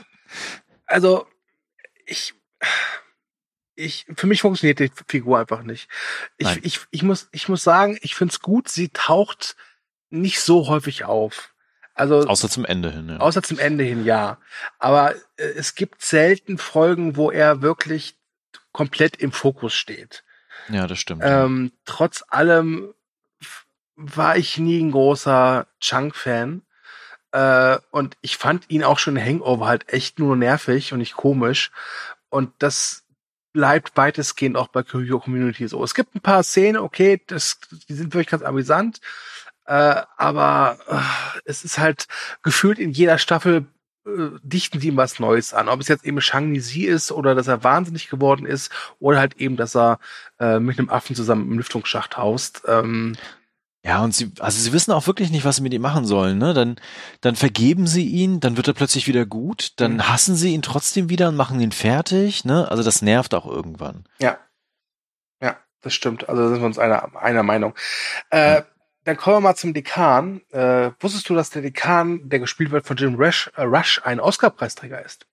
also ich, ich, für mich funktioniert die Figur einfach nicht. Ich, ich, ich muss, ich muss sagen, ich find's gut. Sie taucht nicht so häufig auf. Also außer zum Ende hin. Ja. Außer zum Ende hin, ja. Aber äh, es gibt selten Folgen, wo er wirklich komplett im Fokus steht. Ja, das stimmt. Ähm, trotz allem war ich nie ein großer Chunk-Fan. Äh, und ich fand ihn auch schon Hangover halt echt nur nervig und nicht komisch. Und das bleibt weitestgehend auch bei Curio Community so. Es gibt ein paar Szenen, okay, das, die sind wirklich ganz amüsant. Äh, aber äh, es ist halt gefühlt in jeder Staffel äh, dichten sie ihm was Neues an. Ob es jetzt eben Shang Nizi ist oder dass er wahnsinnig geworden ist oder halt eben, dass er äh, mit einem Affen zusammen im Lüftungsschacht haust. Ähm, ja, und sie, also sie wissen auch wirklich nicht, was sie mit ihm machen sollen, ne? Dann, dann vergeben sie ihn, dann wird er plötzlich wieder gut, dann mhm. hassen sie ihn trotzdem wieder und machen ihn fertig, ne? Also das nervt auch irgendwann. Ja. Ja, das stimmt. Also da sind wir uns einer, einer Meinung. Äh, mhm dann kommen wir mal zum Dekan. Äh, wusstest du, dass der Dekan, der gespielt wird von Jim Rush, äh, Rush ein Oscar-Preisträger ist?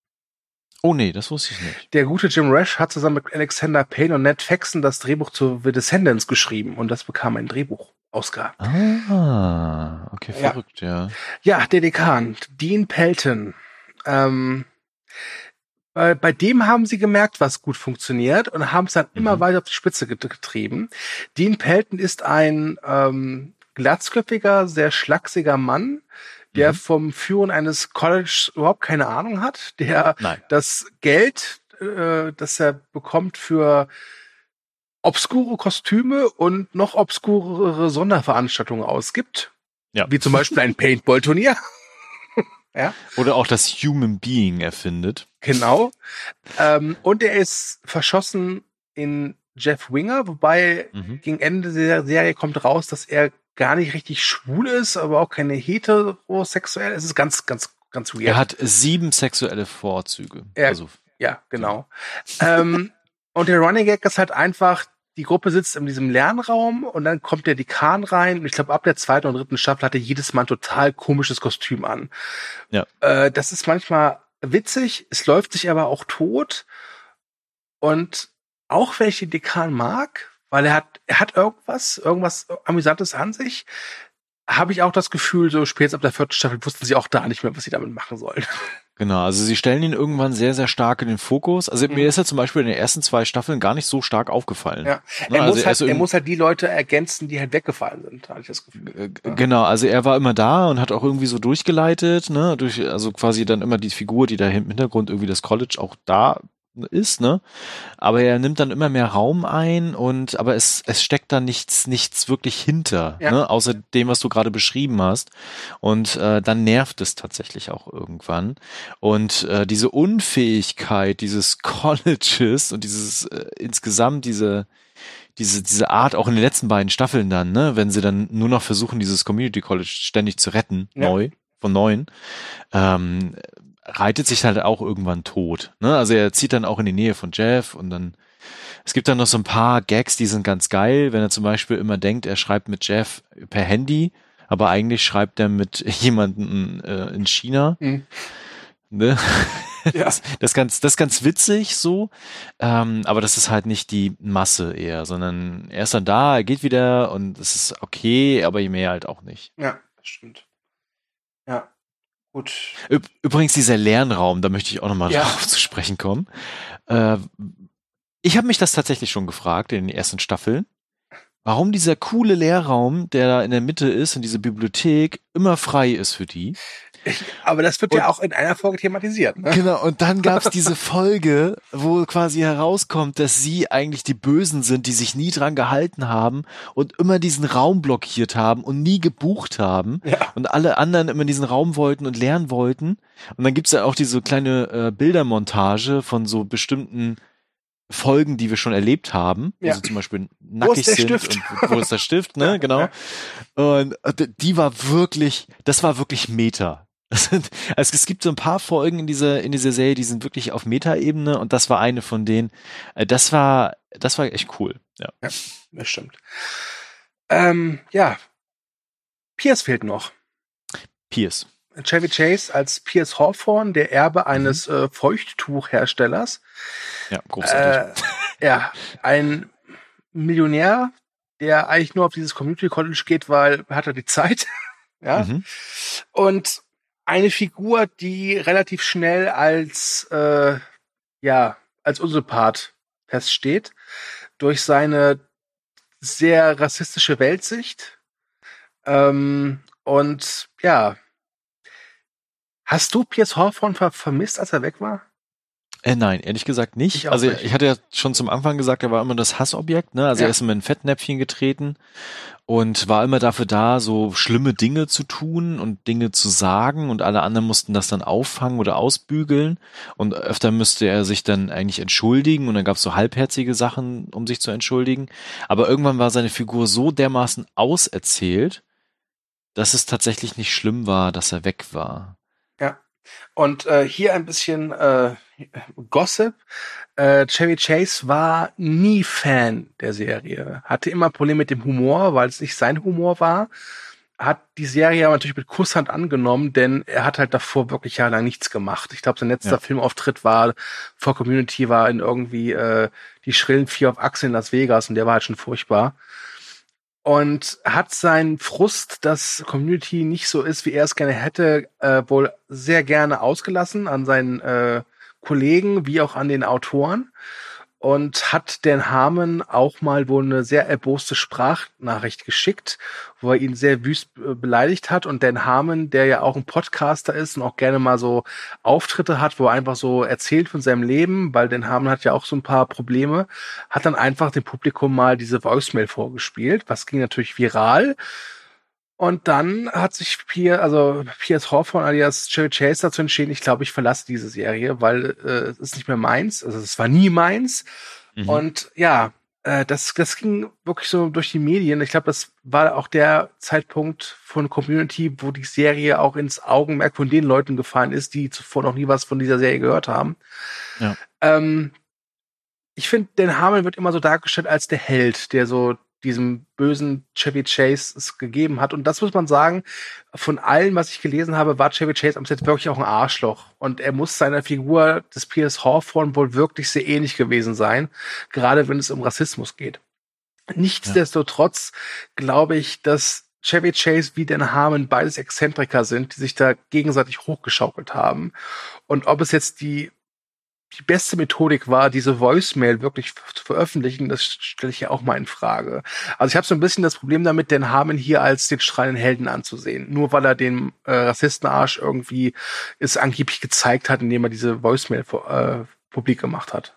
Oh nee, das wusste ich nicht. Der gute Jim Rush hat zusammen mit Alexander Payne und Ned Faxon das Drehbuch zu The Descendants geschrieben und das bekam ein Drehbuch. Oscar. Ah, okay, verrückt, ja. Ja, ja der Dekan, Dean Pelton. Ähm, bei, bei dem haben sie gemerkt, was gut funktioniert und haben es dann mhm. immer weiter auf die Spitze getrieben. Dean Pelton ist ein ähm, glatzköpfiger, sehr schlachsiger Mann, der mhm. vom Führen eines Colleges überhaupt keine Ahnung hat, der Nein. das Geld, äh, das er bekommt für obskure Kostüme und noch obskurere Sonderveranstaltungen ausgibt. Ja. Wie zum Beispiel ein Paintball-Turnier. ja. Oder auch das Human Being erfindet. Genau. Ähm, und er ist verschossen in Jeff Winger, wobei mhm. gegen Ende der Serie kommt raus, dass er gar nicht richtig schwul ist, aber auch keine heterosexuell. Es ist ganz, ganz, ganz weird. Er hat sieben sexuelle Vorzüge. Er, also, ja, genau. ähm, und der Running Gag ist halt einfach, die Gruppe sitzt in diesem Lernraum und dann kommt der Dekan rein. Und ich glaube, ab der zweiten und dritten Staffel hatte jedes Mal ein total komisches Kostüm an. Ja. Äh, das ist manchmal witzig, es läuft sich aber auch tot. Und auch wenn ich den Dekan mag, weil er hat, er hat irgendwas, irgendwas Amüsantes an sich, habe ich auch das Gefühl, so spätestens ab der vierten Staffel wussten sie auch da nicht mehr, was sie damit machen sollen. Genau, also sie stellen ihn irgendwann sehr, sehr stark in den Fokus. Also mhm. mir ist er zum Beispiel in den ersten zwei Staffeln gar nicht so stark aufgefallen. Ja. Ne, er, also muss, halt, er, muss halt die Leute ergänzen, die halt weggefallen sind, habe ich das Gefühl. Ja. Genau, also er war immer da und hat auch irgendwie so durchgeleitet, ne, durch, also quasi dann immer die Figur, die da im Hintergrund irgendwie das College auch da ist, ne? Aber er nimmt dann immer mehr Raum ein und aber es, es steckt da nichts, nichts wirklich hinter, ja. ne? Außer dem, was du gerade beschrieben hast. Und äh, dann nervt es tatsächlich auch irgendwann. Und äh, diese Unfähigkeit dieses Colleges und dieses äh, insgesamt diese diese, diese Art auch in den letzten beiden Staffeln dann, ne, wenn sie dann nur noch versuchen, dieses Community College ständig zu retten, ja. neu, von neuen, ähm, reitet sich halt auch irgendwann tot. Ne? Also er zieht dann auch in die Nähe von Jeff und dann es gibt dann noch so ein paar Gags, die sind ganz geil, wenn er zum Beispiel immer denkt, er schreibt mit Jeff per Handy, aber eigentlich schreibt er mit jemandem äh, in China. Mhm. Ne? Ja. Das, das, ist ganz, das ganz witzig so, ähm, aber das ist halt nicht die Masse eher, sondern er ist dann da, er geht wieder und es ist okay, aber je mehr halt auch nicht. Ja, das stimmt. Ja, gut. Übrigens dieser Lernraum, da möchte ich auch nochmal ja. drauf zu sprechen kommen. Äh, ich habe mich das tatsächlich schon gefragt in den ersten Staffeln warum dieser coole Lehrraum, der da in der Mitte ist, in dieser Bibliothek, immer frei ist für die. Aber das wird und, ja auch in einer Folge thematisiert. Ne? Genau, und dann gab's diese Folge, wo quasi herauskommt, dass sie eigentlich die Bösen sind, die sich nie dran gehalten haben und immer diesen Raum blockiert haben und nie gebucht haben. Ja. Und alle anderen immer diesen Raum wollten und lernen wollten. Und dann gibt's ja auch diese kleine äh, Bildermontage von so bestimmten Folgen, die wir schon erlebt haben, ja. also zum Beispiel nackig sind Stift? und wo ist der Stift, ne, genau. Und äh, die war wirklich, das war wirklich Meta. Also es gibt so ein paar Folgen in dieser in dieser Serie, die sind wirklich auf Meta-Ebene und das war eine von denen. Äh, das war das war echt cool. Ja, ja das stimmt. Ähm, ja, Pierce fehlt noch. Pierce. Chevy Chase als Pierce Hawthorne, der Erbe eines mhm. äh, Feuchttuchherstellers. Ja, großartig. Äh, ja, ein Millionär, der eigentlich nur auf dieses Community College geht, weil hat er die Zeit. ja. Mhm. Und eine Figur, die relativ schnell als äh, ja als Unsympath feststeht durch seine sehr rassistische Weltsicht ähm, und ja Hast du Piers Hawthorne ver vermisst, als er weg war? Äh, nein, ehrlich gesagt nicht. Ich also nicht. ich hatte ja schon zum Anfang gesagt, er war immer das Hassobjekt, ne? Also ja. er ist immer in Fettnäpfchen getreten und war immer dafür da, so schlimme Dinge zu tun und Dinge zu sagen und alle anderen mussten das dann auffangen oder ausbügeln und öfter müsste er sich dann eigentlich entschuldigen und dann gab es so halbherzige Sachen, um sich zu entschuldigen. Aber irgendwann war seine Figur so dermaßen auserzählt, dass es tatsächlich nicht schlimm war, dass er weg war. Und äh, hier ein bisschen äh, Gossip. Äh, Chevy Chase war nie Fan der Serie, hatte immer Probleme mit dem Humor, weil es nicht sein Humor war. Hat die Serie aber natürlich mit Kusshand angenommen, denn er hat halt davor wirklich jahrelang nichts gemacht. Ich glaube, sein letzter ja. Filmauftritt war vor Community war in irgendwie äh, die schrillen Vier auf Achse in Las Vegas und der war halt schon furchtbar und hat seinen Frust, dass Community nicht so ist, wie er es gerne hätte, äh, wohl sehr gerne ausgelassen an seinen äh, Kollegen wie auch an den Autoren und hat Dan Harmon auch mal wohl eine sehr erboste Sprachnachricht geschickt, wo er ihn sehr wüst beleidigt hat. Und Dan Harmon, der ja auch ein Podcaster ist und auch gerne mal so Auftritte hat, wo er einfach so erzählt von seinem Leben, weil Dan Harmon hat ja auch so ein paar Probleme, hat dann einfach dem Publikum mal diese Voicemail vorgespielt. Was ging natürlich viral. Und dann hat sich Pier, also Piers Hawthorne alias Chevy Chase dazu entschieden, ich glaube, ich verlasse diese Serie, weil äh, es ist nicht mehr meins. Also es war nie meins. Mhm. Und ja, äh, das, das ging wirklich so durch die Medien. Ich glaube, das war auch der Zeitpunkt von Community, wo die Serie auch ins Augenmerk von den Leuten gefallen ist, die zuvor noch nie was von dieser Serie gehört haben. Ja. Ähm, ich finde, Dan Harmon wird immer so dargestellt als der Held, der so diesem bösen Chevy Chase es gegeben hat. Und das muss man sagen, von allen, was ich gelesen habe, war Chevy Chase am Set wirklich auch ein Arschloch. Und er muss seiner Figur des Piers Hawthorne wohl wirklich sehr ähnlich gewesen sein, gerade wenn es um Rassismus geht. Nichtsdestotrotz glaube ich, dass Chevy Chase wie Dan Harmon beides Exzentriker sind, die sich da gegenseitig hochgeschaukelt haben. Und ob es jetzt die die beste Methodik war, diese Voicemail wirklich zu veröffentlichen, das stelle ich ja auch mal in Frage. Also ich habe so ein bisschen das Problem damit, den Harmon hier als den strahlenden Helden anzusehen. Nur weil er den äh, Rassistenarsch irgendwie es angeblich gezeigt hat, indem er diese Voicemail äh, publik gemacht hat.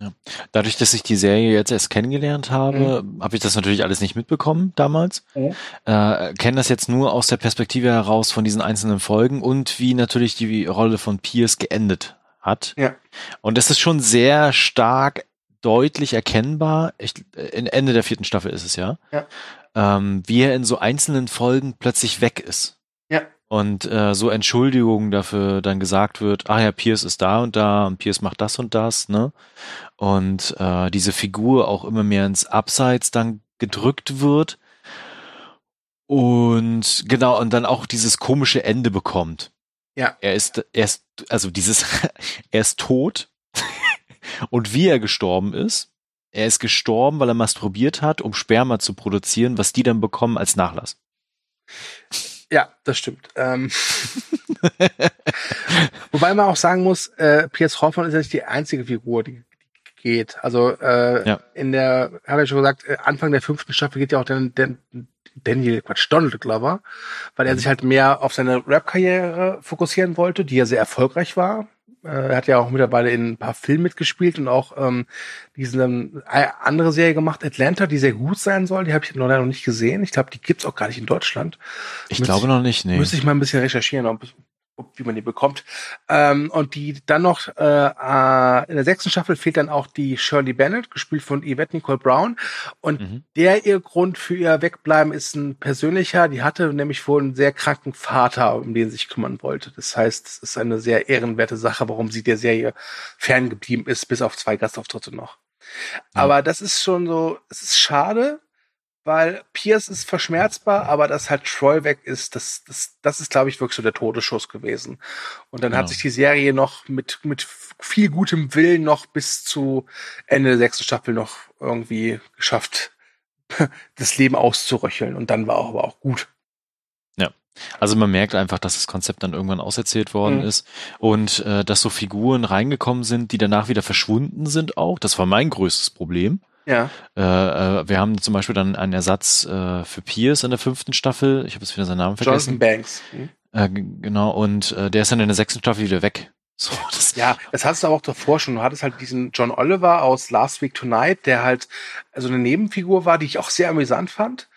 Ja. Dadurch, dass ich die Serie jetzt erst kennengelernt habe, mhm. habe ich das natürlich alles nicht mitbekommen damals. Mhm. Äh, kenne das jetzt nur aus der Perspektive heraus von diesen einzelnen Folgen und wie natürlich die Rolle von Pierce geendet hat. Ja. Und das ist schon sehr stark deutlich erkennbar. Ich, in Ende der vierten Staffel ist es ja. ja. Ähm, wie er in so einzelnen Folgen plötzlich weg ist. Ja. Und äh, so Entschuldigungen dafür dann gesagt wird, ah ja, Pierce ist da und da und Pierce macht das und das, ne? Und äh, diese Figur auch immer mehr ins Abseits dann gedrückt wird. Und genau, und dann auch dieses komische Ende bekommt. Ja. Er ist, er ist, also dieses, er ist tot und wie er gestorben ist, er ist gestorben, weil er masturbiert hat, um Sperma zu produzieren, was die dann bekommen als Nachlass. Ja, das stimmt. Ähm, wobei man auch sagen muss, äh, Piers Hoffmann ist ja nicht die einzige Figur, die, die geht. Also äh, Ja. in der, habe ich schon gesagt, äh, Anfang der fünften Staffel geht ja auch der Daniel, Quatsch, Donald Glover, weil er sich halt mehr auf seine Rap-Karriere fokussieren wollte, die ja sehr erfolgreich war. Äh, Er hat ja auch mittlerweile in ein paar Filmen mitgespielt und auch ähm, diese ähm, andere Serie gemacht, Atlanta, die sehr gut sein soll. Die habe ich noch leider noch nicht gesehen. Ich glaube, die gibt's auch gar nicht in Deutschland. Ich Müsste glaube noch nicht, nee. Müsste ich mal ein bisschen recherchieren, ob, wie man die bekommt. Ähm, und die dann noch äh, äh, in der sechsten Staffel fehlt dann auch die Shirley Bennett, gespielt von Yvette Nicole Brown. Und Mhm. der ihr Grund für ihr Wegbleiben ist ein persönlicher. Die hatte nämlich wohl einen sehr kranken Vater, um den sie sich kümmern wollte. Das heißt, es ist eine sehr ehrenwerte Sache, warum sie der Serie ferngeblieben ist, bis auf zwei Gastauftritte noch. Ja. Aber das ist schon so, es ist schade, weil Pierce ist verschmerzbar, aber dass halt Troy weg ist, das, das, das ist, glaube ich, wirklich so der Todesschuss gewesen. Und dann Genau. hat sich die Serie noch mit, mit viel gutem Willen noch bis zu Ende der sechsten Staffel noch irgendwie geschafft, das Leben auszuröcheln. Und dann war auch, aber auch gut. Also man merkt einfach, dass das Konzept dann irgendwann auserzählt worden Mhm. ist und äh, dass so Figuren reingekommen sind, die danach wieder verschwunden sind auch. Das war mein größtes Problem. Ja. Äh, äh, wir haben zum Beispiel dann einen Ersatz äh, für Pierce in der fünften Staffel. Ich habe jetzt wieder seinen Namen Jonathan vergessen. Banks. Hm? Äh, genau, und äh, der ist dann in der sechsten Staffel wieder weg. So, das, Ja, das hattest du aber auch davor schon. Du hattest halt diesen John Oliver aus Last Week Tonight, der halt also eine Nebenfigur war, die ich auch sehr amüsant fand.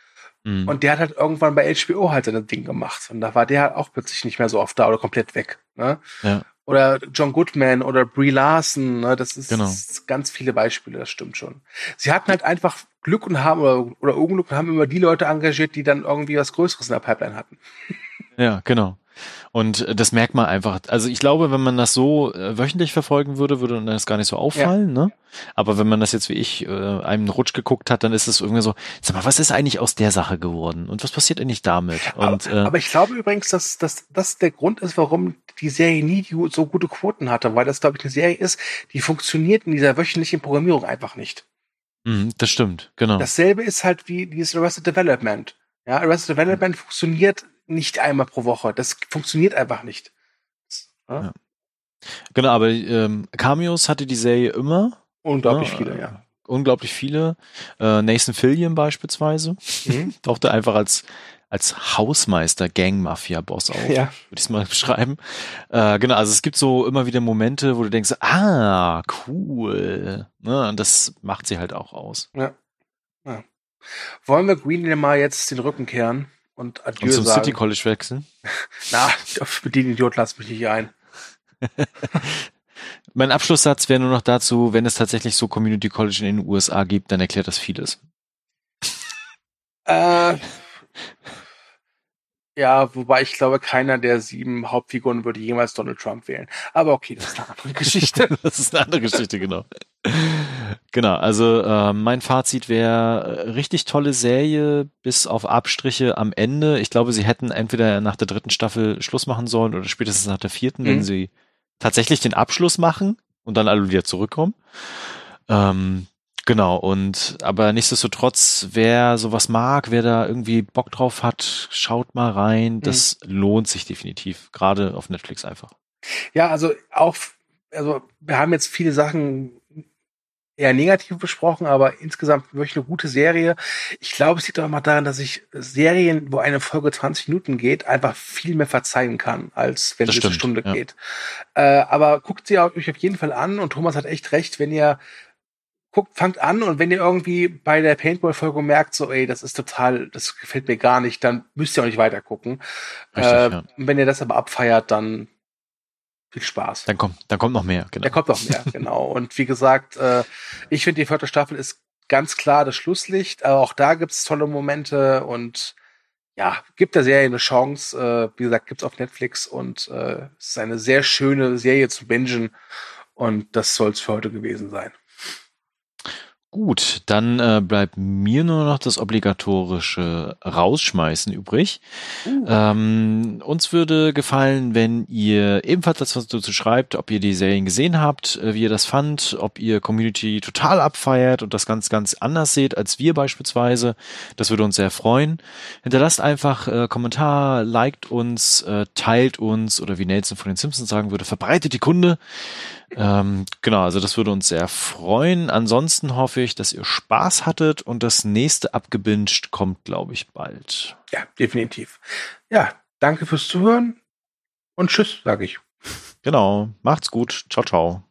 mh, Und der hat halt irgendwann bei HBO halt sein Ding gemacht. Und da war der halt auch plötzlich nicht mehr so oft da oder komplett weg. Ne? ja. Oder John Goodman oder Brie Larson. Ne? Das ist Genau. ganz viele Beispiele, das stimmt schon. Sie hatten halt einfach Glück und haben oder, oder Unglück und haben immer die Leute engagiert, die dann irgendwie was Größeres in der Pipeline hatten. Ja, genau. Und äh, das merkt man einfach. Also ich glaube, wenn man das so äh, wöchentlich verfolgen würde, würde das gar nicht so auffallen, ne? Aber wenn man das jetzt wie ich äh, einem Rutsch geguckt hat, dann ist es irgendwie so, sag mal, was ist eigentlich aus der Sache geworden? Und was passiert eigentlich damit? Und aber, äh, aber ich glaube übrigens, dass, dass das der Grund ist, warum die Serie nie die, so gute Quoten hatte, weil das, glaube ich, eine Serie ist, die funktioniert in dieser wöchentlichen Programmierung einfach nicht. mh, das stimmt, genau. Dasselbe ist halt wie dieses Arrested Development. Ja, Arrested Development funktioniert nicht einmal pro Woche. Das funktioniert einfach nicht. Ja? Ja. Genau, aber ähm, Cameos hatte die Serie immer. Unglaublich ne? viele, ja. Unglaublich viele. Äh, Nathan Fillion beispielsweise Mhm. tauchte einfach als als Hausmeister, Gang-Mafia-Boss auf. Ja. würde ich es mal beschreiben. Äh, genau, also es gibt so immer wieder Momente, wo du denkst, ah, cool. Ne? Und das macht sie halt auch aus. Wollen wir Greenlee mal jetzt den Rücken kehren und Adieu Und zum sagen? City College wechseln. Na, auf den Idiot lass mich nicht ein. Mein Abschlusssatz wäre nur noch dazu, wenn es tatsächlich so Community College in den USA gibt, dann erklärt das vieles. Äh, ja, wobei ich glaube, keiner der sieben Hauptfiguren würde jemals Donald Trump wählen. Aber okay, das ist eine andere Geschichte. Das ist eine andere Geschichte, genau. Genau, also äh, mein Fazit wäre äh, richtig tolle Serie, bis auf Abstriche am Ende. Ich glaube, sie hätten entweder nach der dritten Staffel Schluss machen sollen oder spätestens nach der vierten, wenn Mhm. sie tatsächlich den Abschluss machen und dann alle wieder zurückkommen. Ähm, genau, und aber nichtsdestotrotz, wer sowas mag, wer da irgendwie Bock drauf hat, schaut mal rein. Das lohnt sich definitiv, gerade auf Netflix einfach. Ja, also auch, also wir haben jetzt viele Sachen eher negativ besprochen, aber insgesamt wirklich eine gute Serie. Ich glaube, es liegt auch mal daran, dass ich Serien, wo eine Folge 20 Minuten geht, einfach viel mehr verzeihen kann, als wenn Das es eine Stunde ja. geht. Äh, aber guckt sie euch auf jeden Fall an und Thomas hat echt recht, wenn ihr guckt, fangt an und wenn ihr irgendwie bei der Paintball-Folge merkt, so, ey, das ist total, das gefällt mir gar nicht, dann müsst ihr auch nicht weiter gucken. Richtig, äh, ja. Wenn ihr das aber abfeiert, dann viel Spaß. Dann kommt, dann kommt noch mehr, genau. Da kommt noch mehr, genau. Und wie gesagt, äh, ich finde, die vierte Staffel ist ganz klar das Schlusslicht, aber auch da gibt's tolle Momente und ja, gibt der Serie eine Chance. Äh, wie gesagt, gibt's auf Netflix und äh, es ist eine sehr schöne Serie zu bingen und das soll's für heute gewesen sein. Gut, dann äh, bleibt mir nur noch das obligatorische Rausschmeißen übrig. Uh. Ähm, uns würde gefallen, wenn ihr ebenfalls das, was dazu schreibt, ob ihr die Serien gesehen habt, äh, wie ihr das fand, ob ihr Community total abfeiert und das ganz, ganz anders seht als wir beispielsweise. Das würde uns sehr freuen. Hinterlasst einfach äh, Kommentar, liked uns, äh, teilt uns oder wie Nelson von den Simpsons sagen würde, verbreitet die Kunde. Ähm, genau, also das würde uns sehr freuen. Ansonsten hoffe ich, dass ihr Spaß hattet und das nächste abgebinged kommt, glaube ich, bald. Ja, definitiv. Ja, danke fürs Zuhören und tschüss, sage ich. Genau, macht's gut. Ciao, ciao.